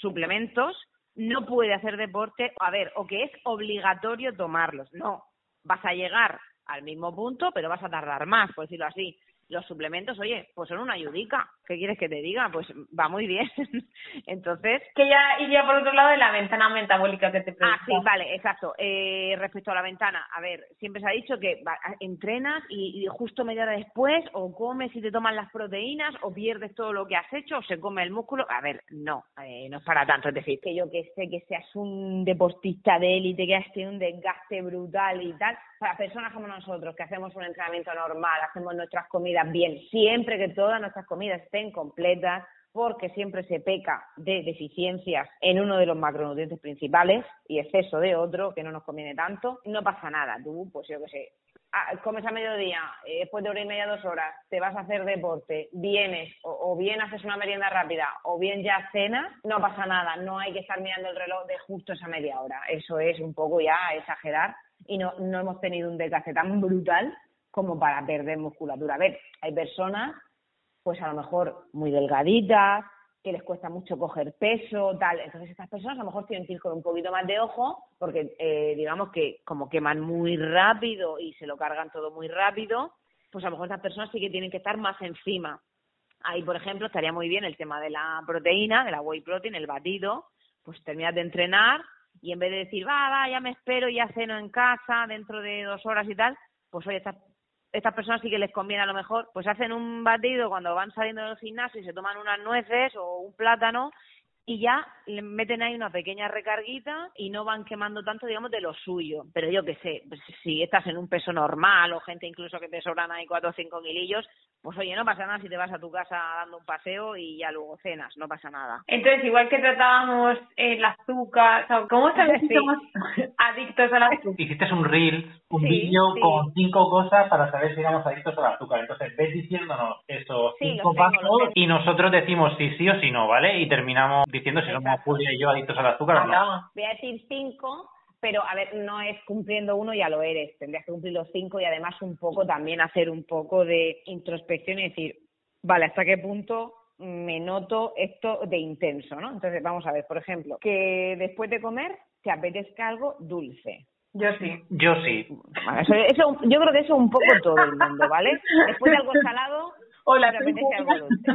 suplementos, no puede hacer deporte, a ver, o que es obligatorio tomarlos. No, vas a llegar al mismo punto, pero vas a tardar más, por decirlo así los suplementos, oye, pues son una ayudica. ¿Qué quieres que te diga? Pues va muy bien. Entonces. Que ya iría por otro lado de la ventana metabólica que te pregunto. Ah, sí, vale, exacto. Eh, respecto a la ventana, a ver, siempre se ha dicho que entrenas y, justo media hora después, o comes y te toman las proteínas, o pierdes todo lo que has hecho, o se come el músculo. A ver, no, eh, no es para tanto. Es decir, que yo que sé que seas un deportista de élite, que has tenido un desgaste brutal y tal, para personas como nosotros, que hacemos un entrenamiento normal, hacemos nuestras comidas bien, siempre que todas nuestras comidas estén completas, porque siempre se peca de deficiencias en uno de los macronutrientes principales y exceso de otro, que no nos conviene tanto, no pasa nada. Tú, pues yo qué sé, ah, comes a mediodía, eh, después de hora y media, dos horas, te vas a hacer deporte, vienes, o, bien haces una merienda rápida, o bien ya cenas, no pasa nada, no hay que estar mirando el reloj de justo esa media hora. Eso es un poco ya exagerar y no, no hemos tenido un desgaste tan brutal como para perder musculatura. A ver, hay personas, pues a lo mejor muy delgaditas, que les cuesta mucho coger peso, tal. Entonces estas personas a lo mejor tienen que ir con un poquito más de ojo, porque eh, digamos que como queman muy rápido y se lo cargan todo muy rápido, pues a lo mejor estas personas sí que tienen que estar más encima. Ahí, por ejemplo, estaría muy bien el tema de la proteína, de la whey protein, el batido, pues terminas de entrenar y en vez de decir, va, va, ya me espero, ya ceno en casa dentro de dos horas y tal, pues oye, estás estas personas sí que les conviene a lo mejor, pues hacen un batido cuando van saliendo del gimnasio y se toman unas nueces o un plátano y ya le meten ahí una pequeña recarguita y no van quemando tanto, digamos, de lo suyo. Pero yo qué sé, pues si estás en un peso normal o gente incluso que te sobran ahí cuatro o cinco kilillos, pues oye, no pasa nada si te vas a tu casa dando un paseo y ya luego cenas, no pasa nada. Entonces, igual que tratábamos el azúcar, ¿cómo sabes si somos adictos al azúcar? Hiciste un reel, un vídeo con cinco cosas para saber si éramos adictos al azúcar. Entonces, ves diciéndonos esos cinco pasos y nosotros decimos si sí o si no, ¿vale? Y terminamos diciendo si somos Julia y yo adictos al azúcar o no. Voy a decir cinco pero a ver, no es cumpliendo uno ya lo eres, tendrías que cumplir los cinco y además un poco también hacer un poco de introspección y decir, vale, ¿hasta qué punto me noto esto de intenso, ¿no? Entonces, vamos a ver, por ejemplo, que después de comer te apetezca algo dulce. Yo sí. Yo sí. eso, yo creo que eso un poco todo el mundo, ¿vale? Después de algo salado, te apetece algo dulce.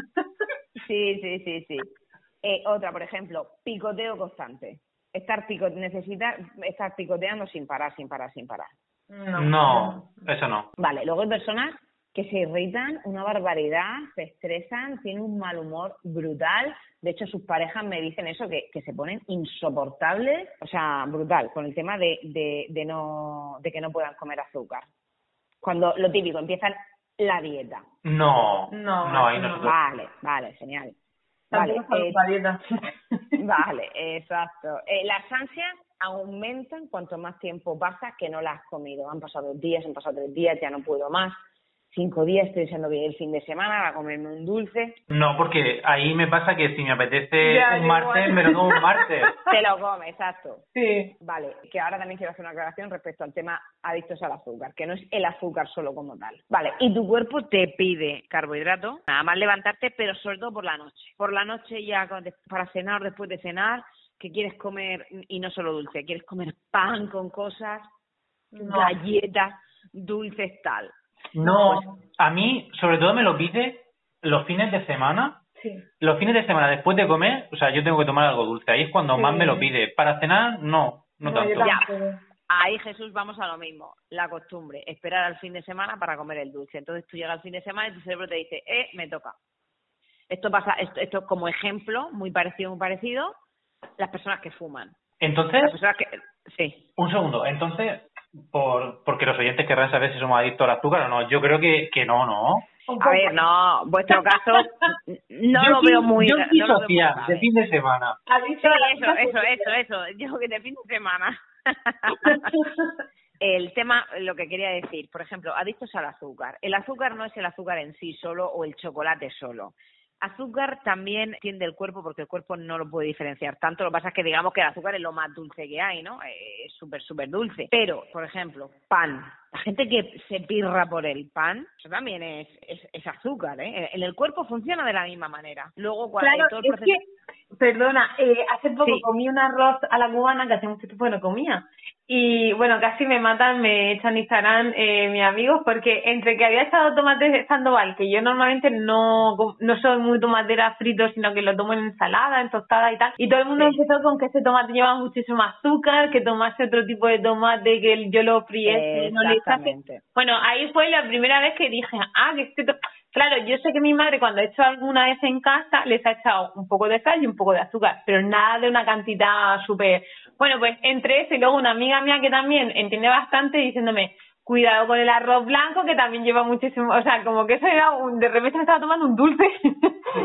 Sí, sí, sí, sí. Eh, otra, por ejemplo, picoteo constante estar pico necesita estar picoteando sin parar, sin parar, sin parar. No, eso no. Vale, luego hay personas que se irritan una barbaridad, se estresan, tienen un mal humor brutal. De hecho, sus parejas me dicen eso, que, que se ponen insoportables, o sea, brutal, con el tema de, de, de, no, de que no puedan comer azúcar. Cuando lo típico, empiezan la dieta. No, no, no, no. Vale, vale, genial. Vale, eh, vale, exacto. Eh, las ansias aumentan cuanto más tiempo pasa que no las has comido. Han pasado días, han pasado tres días, ya no puedo más cinco días estoy deseando que el fin de semana a comerme un dulce. No, porque ahí me pasa que si me apetece un martes, me lo como un martes. Te lo come, exacto. Sí. Vale, que ahora también quiero hacer una aclaración respecto al tema adictos al azúcar, que no es el azúcar solo como tal. Vale, y tu cuerpo te pide carbohidrato, nada más levantarte, pero sobre todo por la noche. Por la noche ya para cenar, después de cenar, que quieres comer, y no solo dulce, quieres comer pan con cosas, galletas, dulces, tal no, a mí sobre todo me lo pide los fines de semana. Sí. Los fines de semana después de comer, o sea, yo tengo que tomar algo dulce. Ahí es cuando más me lo pide. Para cenar, no, no, tanto. Ahí Jesús vamos a lo mismo, la costumbre, esperar al fin de semana para comer el dulce. Entonces tú llegas al fin de semana y tu cerebro te dice, eh, me toca. Esto pasa, esto, esto como ejemplo, muy parecido, muy parecido, las personas que fuman. Entonces, Las personas que, sí, un segundo, entonces, por, porque los oyentes querrán saber si somos adictos al azúcar o no. Yo creo que, que no, ¿no? A ver, no, vuestro caso no Yo lo veo muy, Yo no sí, lo veo muy Sofía, de fin de semana. Sí, eso, eso, eso, eso. Yo que de fin de semana. el tema, lo que quería decir, por ejemplo, adictos al azúcar. El azúcar no es el azúcar en sí solo o el chocolate solo. Azúcar también tiende el cuerpo porque el cuerpo no lo puede diferenciar tanto. Lo que pasa es que digamos que el azúcar es lo más dulce que hay, ¿no? Eh, Es súper, súper dulce. Pero, por ejemplo, pan. La gente que se pirra por el pan, eso también es, es, es azúcar, ¿eh? En el cuerpo funciona de la misma manera. Luego, cuando Claro, todo el es proceso... que, perdona, eh, hace poco Sí. comí un arroz a la cubana que hace mucho tiempo que no comía. Y bueno, casi me matan, me echan Instagram eh, mis amigos, porque entre que había echado tomate sandoval, que yo normalmente no, no soy muy tomatera frito, sino que lo tomo en ensalada, en tostada y tal, y todo el mundo Sí. empezó con que ese tomate lleva muchísimo azúcar, que tomase otro tipo de tomate, que yo lo frié, no le echase Exactamente. bueno, ahí fue la primera vez que dije, ah, que este Claro, yo sé que mi madre cuando ha hecho alguna vez en casa les ha echado un poco de sal y un poco de azúcar, pero nada de una cantidad súper... Bueno, pues entre eso y luego una amiga mía que también entiende bastante diciéndome, cuidado con el arroz blanco que también lleva muchísimo... O sea, como que eso era un... De repente me estaba tomando un dulce.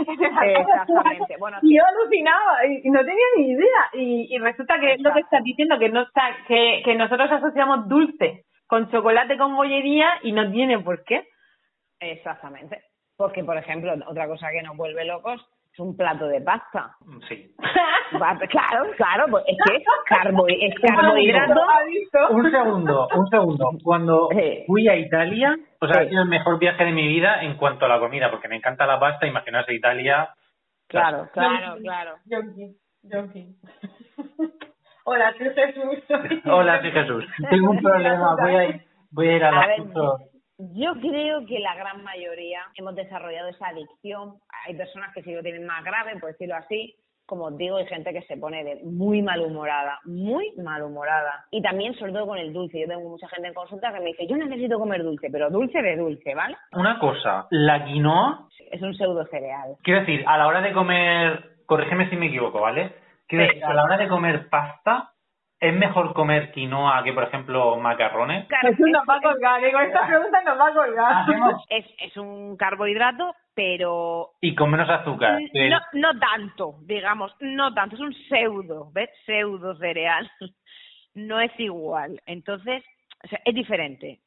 Exactamente. Bueno, Y yo alucinaba y y no tenía ni idea. Y, y resulta que es lo que estás diciendo, que no está, que, que nosotros asociamos dulce con chocolate con bollería y no tiene por qué. Exactamente. Porque, por ejemplo, otra cosa que nos vuelve locos un plato de pasta. Sí. Claro, claro, pues es que es, carbo, es carbohidrato. Un segundo, un segundo. Cuando Sí. fui a Italia, o sea, Sí. ha sido el mejor viaje de mi vida en cuanto a la comida, porque me encanta la pasta. Imaginarse Italia. Claro, claro, claro. Yonki, yonki. Hola, soy Jesús. Hola, soy Jesús. Tengo un problema. Voy a ir, voy a, ir a A la ver, Yo creo que la gran mayoría hemos desarrollado esa adicción. Hay personas que sí lo tienen más grave, por decirlo así. Como os digo, hay gente que se pone de muy malhumorada, muy malhumorada. Y también, sobre todo, con el dulce. Yo tengo mucha gente en consulta que me dice, yo necesito comer dulce, pero dulce de dulce, ¿vale? Una cosa, la quinoa, Es un pseudo cereal. quiero decir, a la hora de comer, corrígeme si me equivoco, ¿vale? Quiero Sí, decir, a la hora de comer pasta, ¿es mejor comer quinoa que, por ejemplo, macarrones? Claro, Jesús nos es- va a colgar, digo, esta pregunta nos va a colgar. Es, es un carbohidrato, pero y con menos azúcar. que- no, no tanto, digamos, no tanto, es un pseudo, ¿ves? Pseudo cereal. No es igual. Entonces, o sea, es diferente.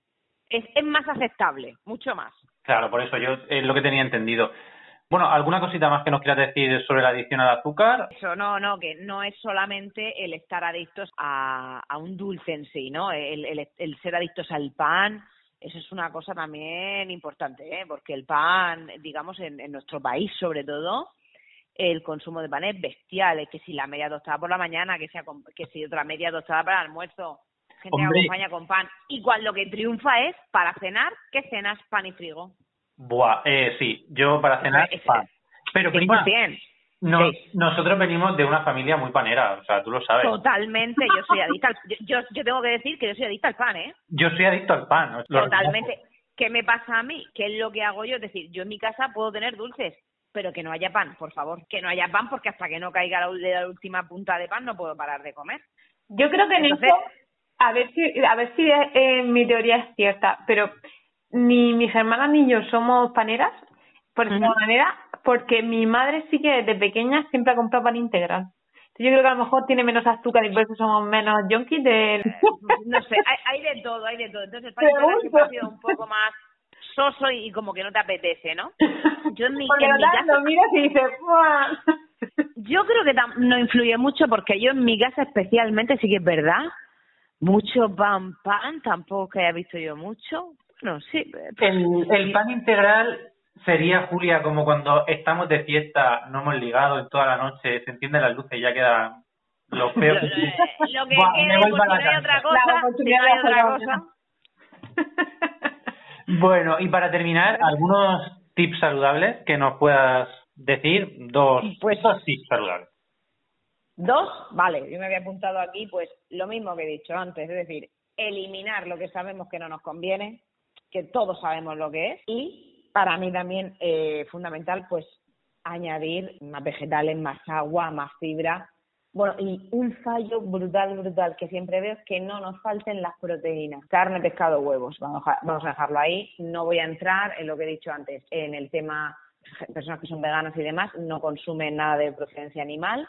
Es, es más aceptable, mucho más. Claro, por eso yo es lo que tenía entendido. Bueno, ¿alguna cosita más que nos quieras decir sobre la adicción al azúcar? Eso no, no, que no es solamente el estar adictos a, a un dulce en sí, ¿no? El, el, el ser adictos al pan, eso es una cosa también importante, ¿eh? Porque el pan, digamos, en, en nuestro país sobre todo, el consumo de pan es bestial, es que si la media tostada por la mañana, que sea que si otra media tostada para el almuerzo, gente que Hombre. acompaña con pan. Y cuando lo que triunfa es, para cenar, ¿qué cenas? Pan y frigo. Buah, eh, sí, yo para cenar Es- pan. Pero prima, 100%. no- Sí. nosotros venimos de una familia muy panera, o sea, tú lo sabes. Totalmente, yo soy adicta al, yo, yo, yo tengo que decir que yo soy adicta al pan, ¿eh? Yo soy adicto al pan. Totalmente. ¿Qué me pasa a mí? ¿Qué es lo que hago yo? Es decir, yo en mi casa puedo tener dulces, pero que no haya pan, por favor. Que no haya pan porque hasta que no caiga la, la última punta de pan no puedo parar de comer. Yo creo que en Entonces- eso, a ver si, a ver si eh, mi teoría es cierta, pero ni mis hermanas ni yo somos paneras, por decirlo de Ujú. alguna manera, porque mi madre sí que desde pequeña siempre ha comprado pan integral. Yo creo que a lo mejor tiene menos azúcar y por eso somos menos junkies de... No sé, hay, hay de todo, hay de todo. Entonces el pan integral siempre ha sido un poco más soso y, como que no te apetece, ¿no? Yo en mi, Porque en lo, mi lo miras y dices... "Buah". Yo creo que no influye mucho porque yo en mi casa especialmente sí que es verdad. Mucho pan, pan, tampoco que haya visto yo mucho. Bueno, sí. eh, El, el pan integral sería, Julia, como cuando estamos de fiesta, no hemos ligado en toda la noche, se encienden las luces y ya quedan los Lo, peos. lo- lo que Buah, quede, me voy por para si no hay la otra cosa, si no hay otra cosa. Bueno, y para terminar, algunos tips saludables que nos puedas decir, dos, Pues- dos tips saludables. Dos, vale, yo me había apuntado aquí, pues lo mismo que he dicho antes, es decir, eliminar lo que sabemos que no nos conviene, que todos sabemos lo que es, y para mí también eh, fundamental, pues añadir más vegetales, más agua, más fibra. Bueno, y un fallo brutal, brutal que siempre veo es que no nos falten las proteínas. Carne, pescado, huevos. Vamos a, dejarlo ahí. No voy a entrar en lo que he dicho antes, en el tema personas que son veganas y demás no consumen nada de procedencia animal,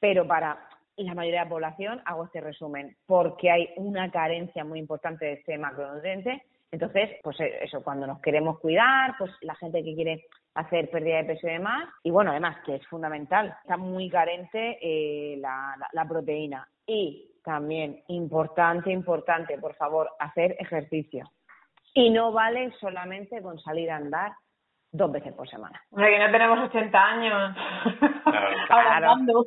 pero para la mayoría de la población hago este resumen, porque hay una carencia muy importante de este macronutriente. Entonces, pues eh, eso, cuando nos queremos cuidar, pues la gente que quiere hacer pérdida de peso y demás, y bueno, además que es fundamental, está muy carente eh, la, la proteína. Y también, importante, importante, por favor, hacer ejercicio. Y no vale solamente con salir a andar dos veces por semana. Hombre, que no tenemos 80 años. Claro.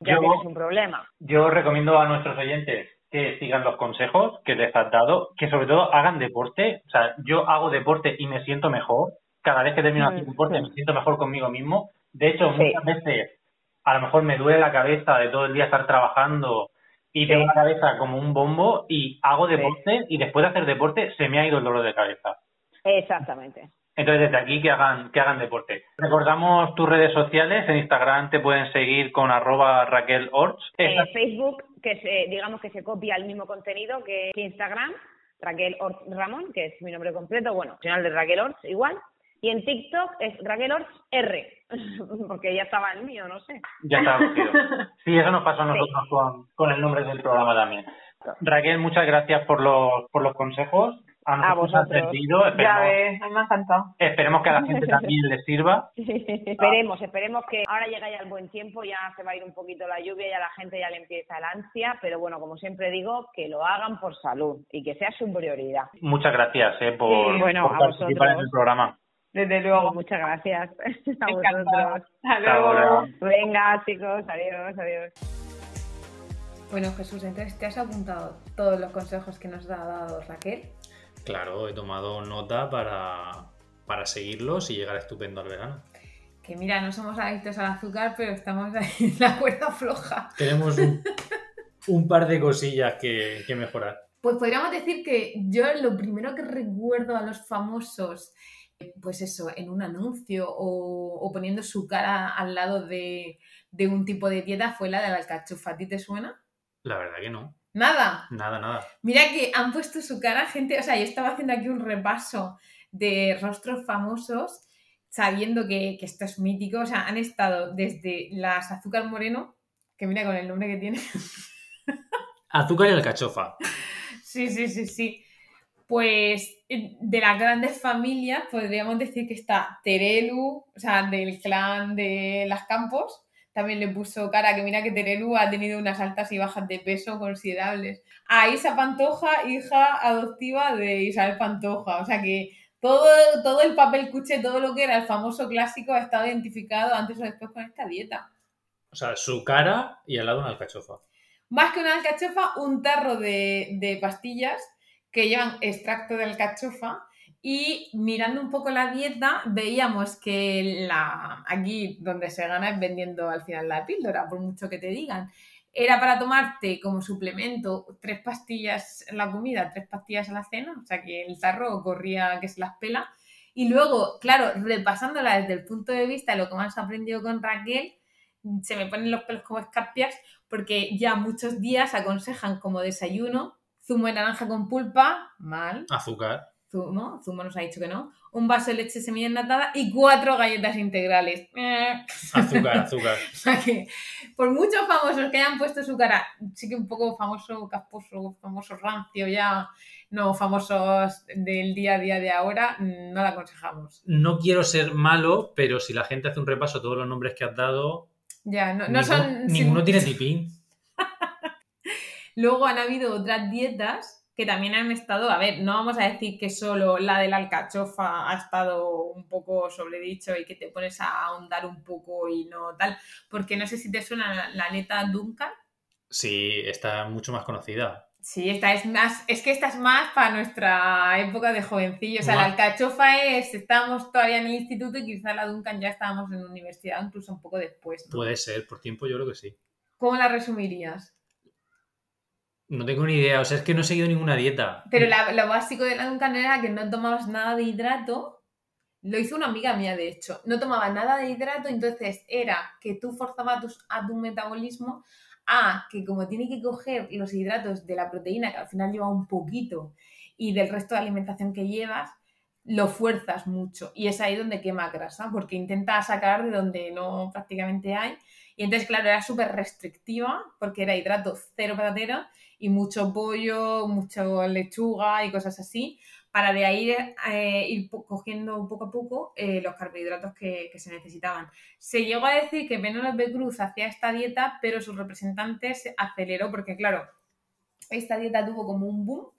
Ya tienes un problema. Yo recomiendo a nuestros oyentes que sigan los consejos que les has dado, que sobre todo hagan deporte. O sea, yo hago deporte y me siento mejor. Cada vez que termino hacer deporte me siento mejor conmigo mismo. De hecho, muchas veces a lo mejor me duele la cabeza de todo el día estar trabajando y tengo la cabeza como un bombo y hago deporte y después de hacer deporte se me ha ido el dolor de cabeza. Exactamente. Entonces, desde aquí que hagan, que hagan deporte. Recordamos tus redes sociales. En Instagram te pueden seguir con arroba Raquel Orts. En Facebook, que se, digamos que se copia el mismo contenido que Instagram, Raquel Orts Ramón, que es mi nombre completo, bueno, final de Raquel Orts igual. Y en TikTok es Raquel Orts R, porque ya estaba el mío, no sé. Ya está Sí, eso nos pasó a nosotros con, con el nombre del programa también. Raquel, muchas gracias por los, por los consejos a, vosotros. Esperemos, ya ves, me ha encantado. Esperemos que a la gente también le sirva. esperemos, esperemos que ahora llega ya el buen tiempo, ya se va a ir un poquito la lluvia y a la gente ya le empieza el ansia, pero bueno, como siempre digo, que lo hagan por salud y que sea su prioridad. Muchas gracias eh, por, bueno, participar en el programa. Desde luego. Muchas gracias a vosotros. Hasta luego. Venga, chicos, adiós, adiós. Bueno, Jesús, entonces te has apuntado todos los consejos que nos ha dado Raquel. Claro, he tomado nota para, para seguirlos y llegar estupendo al verano. Que mira, no somos adictos al azúcar, pero estamos ahí en la cuerda floja. Tenemos un, par de cosillas que, mejorar. Pues podríamos decir que yo lo primero que recuerdo a los famosos, pues eso, en un anuncio o, poniendo su cara al lado de, de, un tipo de dieta fue la de la alcachofa. ¿A ti te suena? La verdad que no. Nada. Nada, nada. Mira que han puesto su cara gente, o sea, yo estaba haciendo aquí un repaso de rostros famosos, sabiendo que, esto es mítico, o sea, han estado desde las Azúcar Moreno, que mira con el nombre que tiene. Azúcar y alcachofa. Sí, sí, sí, sí. Pues eh, de las grandes familias podríamos decir que está Terelu, o sea, del clan de las Campos, también le puso cara que mira que Terelu ha tenido unas altas y bajas de peso considerables. A Isa Pantoja, hija adoptiva de Isabel Pantoja. O sea que todo, todo el papel cuche, todo lo que era el famoso clásico ha estado identificado antes o después con esta dieta. O sea, su cara y al lado una alcachofa. Más que una alcachofa, un tarro de, de pastillas que llevan extracto de alcachofa y mirando un poco la dieta, veíamos que la, aquí donde se gana es vendiendo al final la píldora, por mucho que te digan. Era para tomarte como suplemento tres pastillas en la comida, tres pastillas en la cena, o sea que el tarro corría que se las pela. Y luego, claro, repasándola desde el punto de vista de lo que hemos aprendido con Raquel, se me ponen los pelos como escarpias porque ya muchos días aconsejan como desayuno zumo de naranja con pulpa, mal. Azúcar zumo, zumo nos ha dicho que no, un vaso de leche semilla enlatada y cuatro galletas integrales. Azúcar, azúcar. o sea que, por muchos famosos que hayan puesto su cara, sí que un poco famoso, casposo, famoso rancio ya, no famosos del día a día de ahora, no la aconsejamos. No quiero ser malo, pero si la gente hace un repaso a todos los nombres que has dado... Ya, no, son... Ninguno tiene tipín. Luego han habido otras dietas que también han estado, a ver, no vamos a decir que solo la de la alcachofa ha estado un poco sobredicho y que te pones a ahondar un poco y no tal, porque no sé si te suena la, neta Duncan. Sí, está mucho más conocida. Sí, esta es más, es que esta es más para nuestra época de jovencillo. O sea, la alcachofa es, estábamos todavía en el instituto y quizá la Duncan ya estábamos en la universidad, incluso un poco después. Puede ser, por tiempo yo creo que sí. ¿Cómo la resumirías? No tengo ni idea, o sea, es que no he seguido ninguna dieta. Pero la- lo básico de la Duncan era que no tomabas nada de hidrato. Lo hizo una amiga mía, de hecho. No tomaba nada de hidrato, entonces era que tú forzabas tu, a tu metabolismo a que como tiene que coger los hidratos de la proteína, que al final lleva un poquito, y del resto de alimentación que llevas, lo fuerzas mucho. Y es ahí donde quema grasa, porque intenta sacar de donde no prácticamente hay. Y entonces, claro, era súper restrictiva, porque era hidrato cero patatero y mucho pollo, mucho lechuga y cosas así, para de ahí eh, ir cogiendo poco a poco eh, los carbohidratos que, que se necesitaban. Se llegó a decir que Penélope Cruz hacía esta dieta, pero su representante se aceleró porque, claro, esta dieta tuvo como un boom.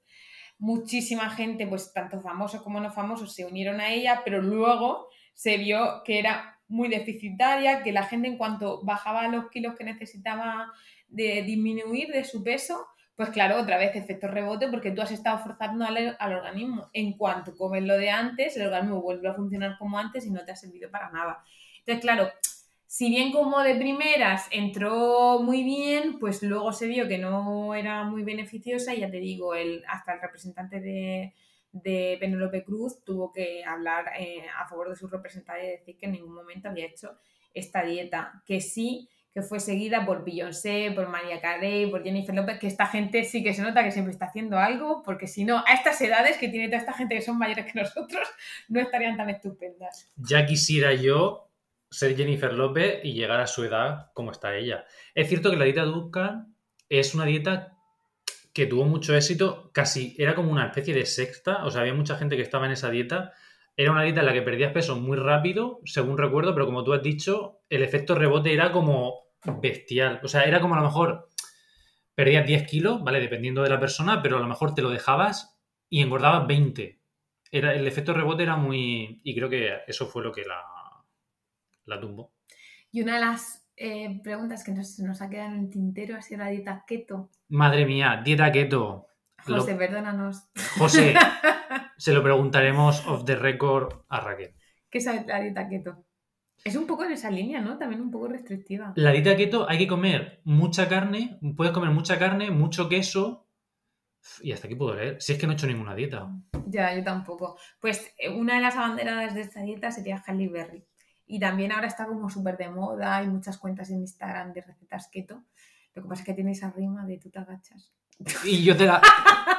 Muchísima gente, pues tanto famosos como no famosos, se unieron a ella, pero luego se vio que era muy deficitaria, que la gente en cuanto bajaba los kilos que necesitaba de disminuir de su peso, pues claro, otra vez efecto rebote porque tú has estado forzando al, al organismo. En cuanto comes lo de antes, el organismo vuelve a funcionar como antes y no te ha servido para nada. Entonces, claro, si bien como de primeras entró muy bien, pues luego se vio que no era muy beneficiosa y ya te digo, el, hasta el representante de, de Penélope Cruz tuvo que hablar eh, a favor de su representante y decir que en ningún momento había hecho esta dieta, que sí que fue seguida por Beyoncé, por María Carey, por Jennifer López, que esta gente sí que se nota que siempre está haciendo algo, porque si no, a estas edades que tiene toda esta gente que son mayores que nosotros, no estarían tan estupendas. Ya quisiera yo ser Jennifer López y llegar a su edad como está ella. Es cierto que la dieta Duncan es una dieta que tuvo mucho éxito, casi era como una especie de sexta, o sea, había mucha gente que estaba en esa dieta. Era una dieta en la que perdías peso muy rápido, según recuerdo, pero como tú has dicho, el efecto rebote era como bestial. O sea, era como a lo mejor perdías 10 kilos, ¿vale? Dependiendo de la persona, pero a lo mejor te lo dejabas y engordabas 20. Era, el efecto rebote era muy... Y creo que eso fue lo que la, la tumbó. Y una de las eh, preguntas que nos, nos ha quedado en el tintero ha sido la dieta keto. Madre mía, dieta keto. Lo- José, perdónanos. José, se lo preguntaremos off the record a Raquel. ¿Qué sabe la dieta keto? Es un poco en esa línea, ¿no? También un poco restrictiva. La dieta keto hay que comer mucha carne, puedes comer mucha carne, mucho queso y hasta aquí puedo leer. Si es que no he hecho ninguna dieta. Ya, yo tampoco. Pues eh, una de las abanderadas de esta dieta sería Halle Berry. Y también ahora está como súper de moda, hay muchas cuentas en Instagram de recetas keto. Lo que pasa es que tiene esa rima de tú te agachas. Y yo te la...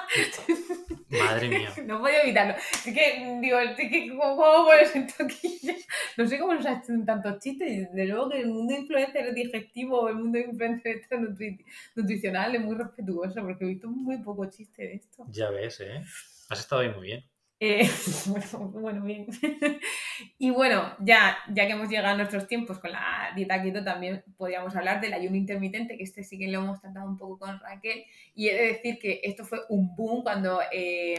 Madre mía. No podía evitarlo. Es que, digo, es que, ¿cómo, cómo pones en toquilla? No sé cómo nos ha hecho tantos chistes. Desde luego que el mundo influencer digestivo, el mundo influencer nutri- nutricional es muy respetuoso, porque he visto muy poco chiste de esto. Ya ves, ¿eh? Has estado ahí muy bien. Eh, bueno, bueno, bien. y bueno, ya, ya que hemos llegado a nuestros tiempos con la dieta keto, también podríamos hablar del ayuno intermitente, que este sí que lo hemos tratado un poco con Raquel. Y he de decir que esto fue un boom cuando, eh,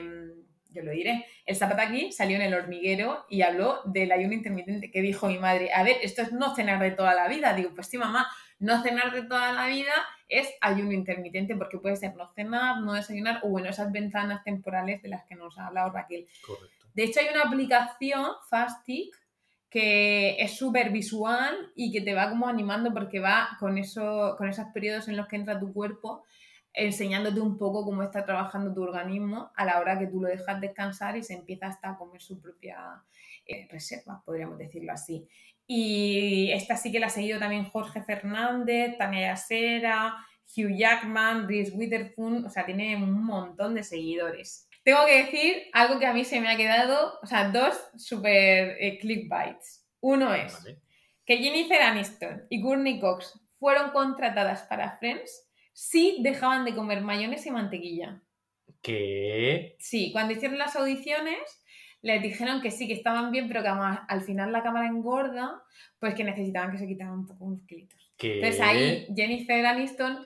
yo lo diré, el Zapataki salió en el hormiguero y habló del ayuno intermitente, que dijo mi madre, a ver, esto es no cenar de toda la vida. Digo, pues sí, mamá, no cenar de toda la vida es ayuno intermitente, porque puede ser no cenar, no desayunar, o bueno, esas ventanas temporales de las que nos ha hablado Raquel. Correcto. De hecho, hay una aplicación, Fastic, que es súper visual y que te va como animando porque va con, eso, con esos periodos en los que entra tu cuerpo enseñándote un poco cómo está trabajando tu organismo a la hora que tú lo dejas descansar y se empieza hasta a comer su propia eh, reserva, podríamos decirlo así. Y esta sí que la ha seguido también Jorge Fernández, Tania Yasera, Hugh Jackman, Reese Witherspoon, o sea, tiene un montón de seguidores. Tengo que decir algo que a mí se me ha quedado, o sea, dos super eh, clickbites. Uno es Vale. que Jennifer Aniston y Courtney Cox fueron contratadas para Friends si dejaban de comer mayonesa y mantequilla. ¿Qué? Sí, cuando hicieron las audiciones les dijeron que sí, que estaban bien, pero que ama- al final la cámara engorda, pues que necesitaban que se quitaran un poco unos kilitos. ¿Qué? Entonces ahí Jennifer Aniston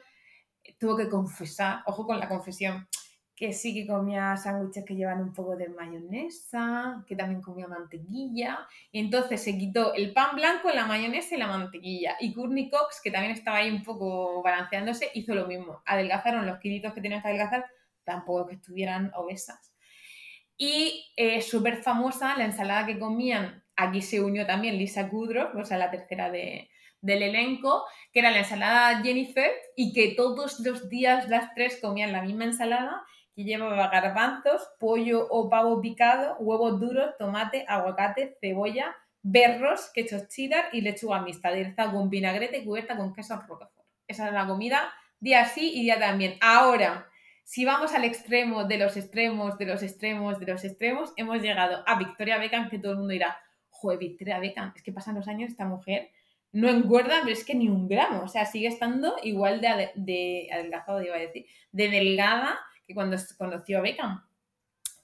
tuvo que confesar, ojo con la confesión, que sí que comía sándwiches que llevan un poco de mayonesa, que también comía mantequilla, y entonces se quitó el pan blanco, la mayonesa y la mantequilla. Y Courtney Cox, que también estaba ahí un poco balanceándose, hizo lo mismo. Adelgazaron los kilitos que tenían que adelgazar, tampoco que estuvieran obesas. Y eh, súper famosa la ensalada que comían aquí se unió también Lisa Kudrow, o sea, la tercera de, del elenco, que era la ensalada Jennifer, y que todos los días las tres comían la misma ensalada, que llevaba garbanzos, pollo o pavo picado, huevos duros, tomate, aguacate, cebolla, berros, queso cheddar y lechuga mixta, aderezada con vinagrete cubierta con queso roquefort. Esa era la comida, día sí y día también. Ahora, si vamos al extremo de los extremos, de los extremos, de los extremos, hemos llegado a Victoria Beckham, que todo el mundo dirá, joder, Victoria Beckham, es que pasan los años, esta mujer no engorda, pero es que ni un gramo, o sea, sigue estando igual de, de adelgazado, iba a decir, de delgada que cuando conoció a Beckham.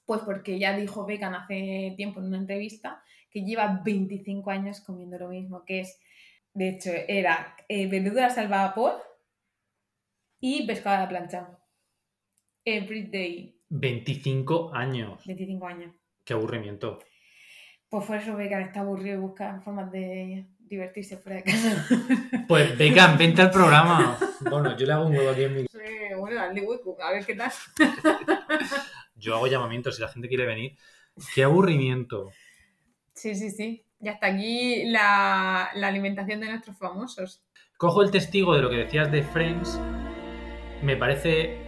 Pues porque ya dijo Beckham hace tiempo en una entrevista que lleva 25 años comiendo lo mismo, que es, de hecho, era eh, verduras al vapor y pescado a la plancha. Every day. 25 años. 25 años. Qué aburrimiento. Pues por eso Beckham está aburrido y busca formas de divertirse fuera de casa. Pues Beckham, vente al programa. Bueno, yo le hago un huevo aquí en mi... Sí, bueno, dale hueco, a ver qué tal. Yo hago llamamientos si la gente quiere venir. Qué aburrimiento. Sí, sí, sí. Y hasta aquí la, la alimentación de nuestros famosos. Cojo el testigo de lo que decías de Friends. Me parece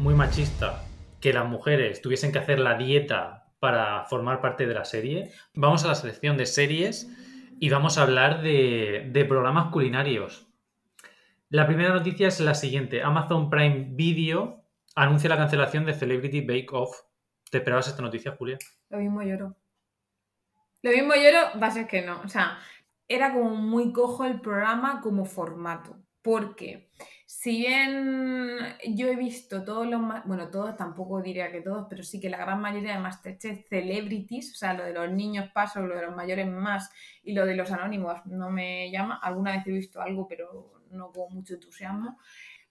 muy machista que las mujeres tuviesen que hacer la dieta para formar parte de la serie. Vamos a la selección de series y vamos a hablar de, de programas culinarios. La primera noticia es la siguiente. Amazon Prime Video anuncia la cancelación de Celebrity Bake Off. ¿Te esperabas esta noticia, Julia? Lo mismo lloro. Lo mismo lloro, va a ser que no. O sea, era como muy cojo el programa como formato. Porque si bien yo he visto todos los, bueno, todos tampoco diría que todos, pero sí que la gran mayoría de Masterchef Celebrities, o sea, lo de los niños paso, lo de los mayores más y lo de los anónimos no me llama. Alguna vez he visto algo, pero no con mucho entusiasmo.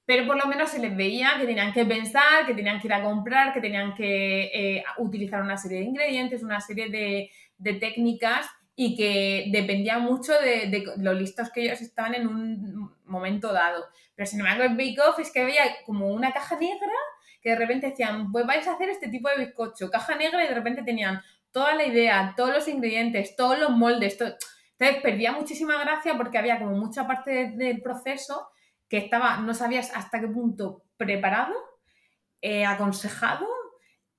Pero por lo menos se les veía que tenían que pensar, que tenían que ir a comprar, que tenían que eh, utilizar una serie de ingredientes, una serie de, de técnicas y que dependía mucho de, de lo listos que ellos estaban en un momento dado. Pero sin embargo, el Bake Off es que había como una caja negra que de repente decían, pues vais a hacer este tipo de bizcocho, caja negra y de repente tenían toda la idea, todos los ingredientes, todos los moldes. todo- Entonces perdía muchísima gracia porque había como mucha parte de- del proceso que estaba, no sabías hasta qué punto preparado, eh, aconsejado,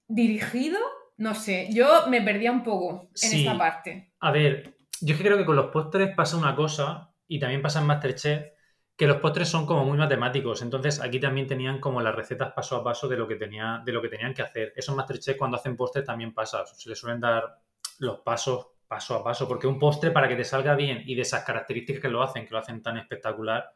dirigido, no sé, yo me perdía un poco en Sí. esta parte. A ver, yo es que creo que con los postres pasa una cosa, y también pasa en Masterchef, que los postres son como muy matemáticos. Entonces aquí también tenían como las recetas paso a paso de lo que, tenía, de lo que tenían que hacer. Eso en Masterchef cuando hacen postres también pasa. Se les suelen dar los pasos paso a paso. Porque un postre para que te salga bien y de esas características que lo hacen, que lo hacen tan espectacular,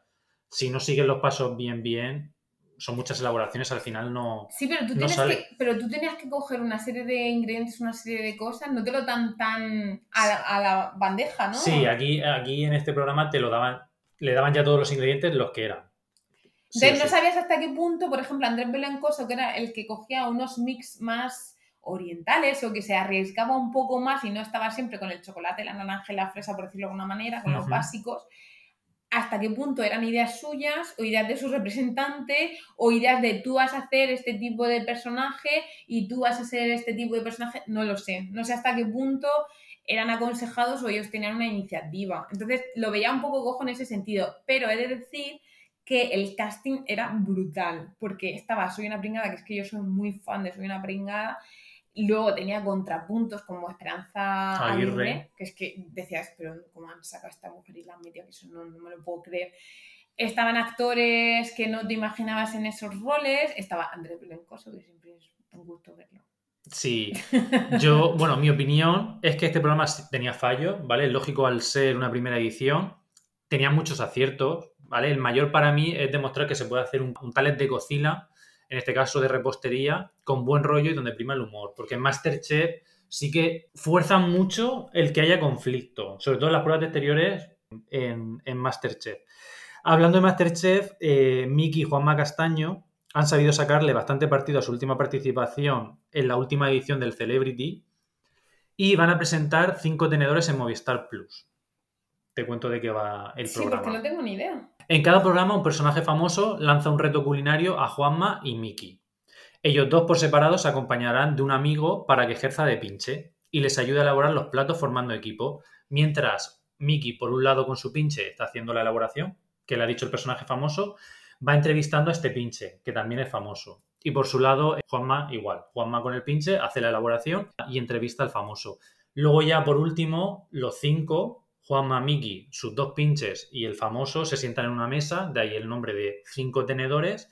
si no siguen los pasos bien, bien, son muchas elaboraciones, al final no... Sí, pero tú, No tienes sale. que, pero tú tenías que coger una serie de ingredientes, una serie de cosas, no te lo dan tan a la, a la bandeja, ¿no? Sí, aquí, aquí en este programa te lo daban, le daban ya todos los ingredientes los que eran. Sí, Entonces no sabías hasta qué punto, por ejemplo, Andrés Belencoso, que era el que cogía unos mix más orientales o que se arriesgaba un poco más y no estaba siempre con el chocolate, la naranja y la fresa, por decirlo de alguna manera, con los básicos, hasta qué punto eran ideas suyas o ideas de su representante o ideas de tú vas a hacer este tipo de personaje y tú vas a ser este tipo de personaje, no lo sé, no sé hasta qué punto eran aconsejados o ellos tenían una iniciativa. Entonces lo veía un poco cojo en ese sentido, pero he de decir que el casting era brutal, porque estaba Soy una pringada, que es que yo soy muy fan de Soy una pringada, luego tenía contrapuntos como Esperanza Aguirre. Aguirre, que es que decías, pero ¿cómo han sacado a esta mujer y la han metido? Que eso no, no me lo puedo creer. Estaban actores que no te imaginabas en esos roles, estaba Andrés Belencoso, que siempre es un gusto verlo. Sí, yo, bueno, mi opinión es que este programa tenía fallos, ¿vale? Lógico al ser una primera edición, tenía muchos aciertos, ¿vale? El mayor para mí es demostrar que se puede hacer un, un talent de cocina, en este caso de repostería, con buen rollo y donde prima el humor, porque en Masterchef sí que fuerzan mucho el que haya conflicto, sobre todo en las pruebas de exteriores en, en Masterchef. Hablando de Masterchef, eh, Miki y Juanma Castaño han sabido sacarle bastante partido a su última participación en la última edición del Celebrity y van a presentar cinco tenedores en Movistar Plus. Te cuento de qué va el sí, programa. porque no tengo ni idea. En cada programa un personaje famoso lanza un reto culinario a Juanma y Miki. Ellos dos por separado se acompañarán de un amigo para que ejerza de pinche y les ayuda a elaborar los platos formando equipo, mientras Mickey, por un lado con su pinche, está haciendo la elaboración, que le ha dicho el personaje famoso, va entrevistando a este pinche, que también es famoso. Y por su lado, Juanma igual. Juanma con el pinche hace la elaboración y entrevista al famoso. Luego ya por último, los cinco, Juanma, Miki, sus dos pinches y el famoso se sientan en una mesa, de ahí el nombre de cinco tenedores,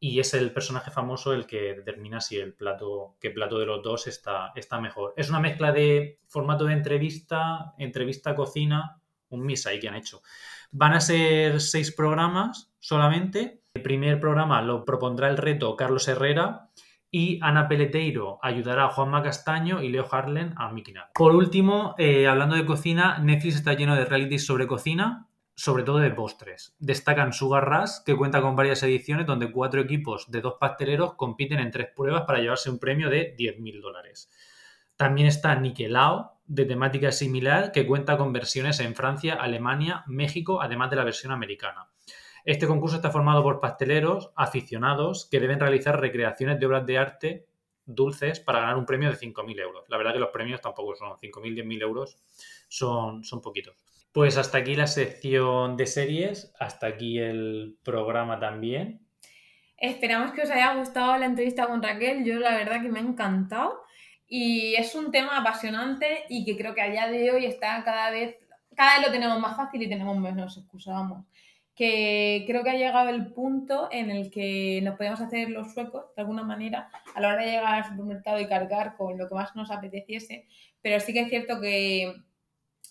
y es el personaje famoso el que determina si el plato, qué plato de los dos está, está mejor. Es una mezcla de formato de entrevista, entrevista cocina, un misa ahí que han hecho. Van a ser seis programas solamente. El primer programa lo propondrá el reto Carlos Herrera y Ana Peleteiro ayudará a Juanma Castaño y Leo Harlen a Miki Por último, eh, hablando de cocina, Netflix está lleno de realities sobre cocina, sobre todo de postres. Destacan Sugar Rush, que cuenta con varias ediciones donde cuatro equipos de dos pasteleros compiten en tres pruebas para llevarse un premio de 10.000 dólares. También está Niquelao, de temática similar, que cuenta con versiones en Francia, Alemania, México, además de la versión americana. Este concurso está formado por pasteleros aficionados que deben realizar recreaciones de obras de arte dulces para ganar un premio de 5.000 euros. La verdad que los premios tampoco son 5.000, 10.000 euros, son, son poquitos. Pues hasta aquí la sección de series, hasta aquí el programa también. Esperamos que os haya gustado la entrevista con Raquel. Yo la verdad que me ha encantado. Y es un tema apasionante y que creo que a día de hoy está cada vez, cada vez lo tenemos más fácil y tenemos menos excusas, vamos. Que creo que ha llegado el punto en el que nos podemos hacer los suecos, de alguna manera, a la hora de llegar al supermercado y cargar con lo que más nos apeteciese. Pero sí que es cierto que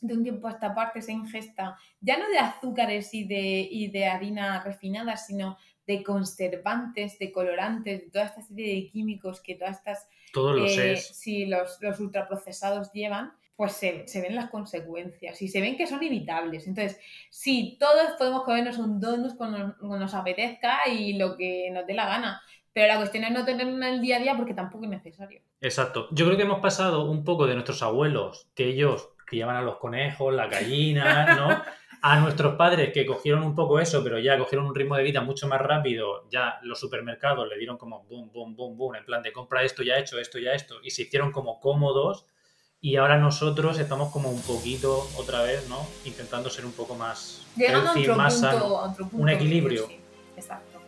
de un tiempo a esta parte se ingesta ya no de azúcares y de, y de harina refinada, sino de conservantes, de colorantes, de toda esta serie de químicos que todas estas todos los eh, si los, los, ultraprocesados llevan, pues se, ven las consecuencias y se ven que son evitables. Entonces, sí, todos podemos comernos un donut cuando, nos apetezca y lo que nos dé la gana. Pero la cuestión es no tenerlo en el día a día porque tampoco es necesario. Exacto. Yo creo que hemos pasado un poco de nuestros abuelos, que ellos criaban a los conejos, la gallina, ¿no? a nuestros padres que cogieron un poco eso, pero ya cogieron un ritmo de vida mucho más rápido, ya los supermercados le dieron como boom, boom, boom, boom, en plan de compra esto, ya hecho, esto, ya esto, y se hicieron como cómodos. Y ahora nosotros estamos como un poquito otra vez, ¿no? Intentando ser un poco más Llegando a otro, punto, a otro punto, un equilibrio. exacto.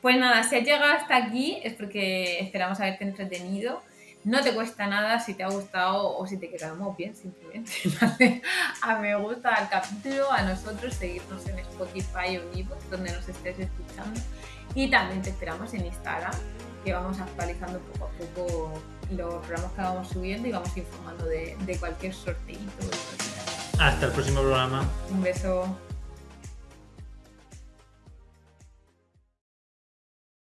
Pues nada, si has llegado hasta aquí es porque esperamos haberte entretenido. No te cuesta nada si te ha gustado o si te quedamos bien, simplemente. A me gusta al capítulo, a nosotros, seguirnos en Spotify o en donde nos estés escuchando. Y también te esperamos en Instagram, que vamos actualizando poco a poco los programas que vamos subiendo y vamos informando de, de cualquier sorteito. Hasta el próximo programa. Un beso.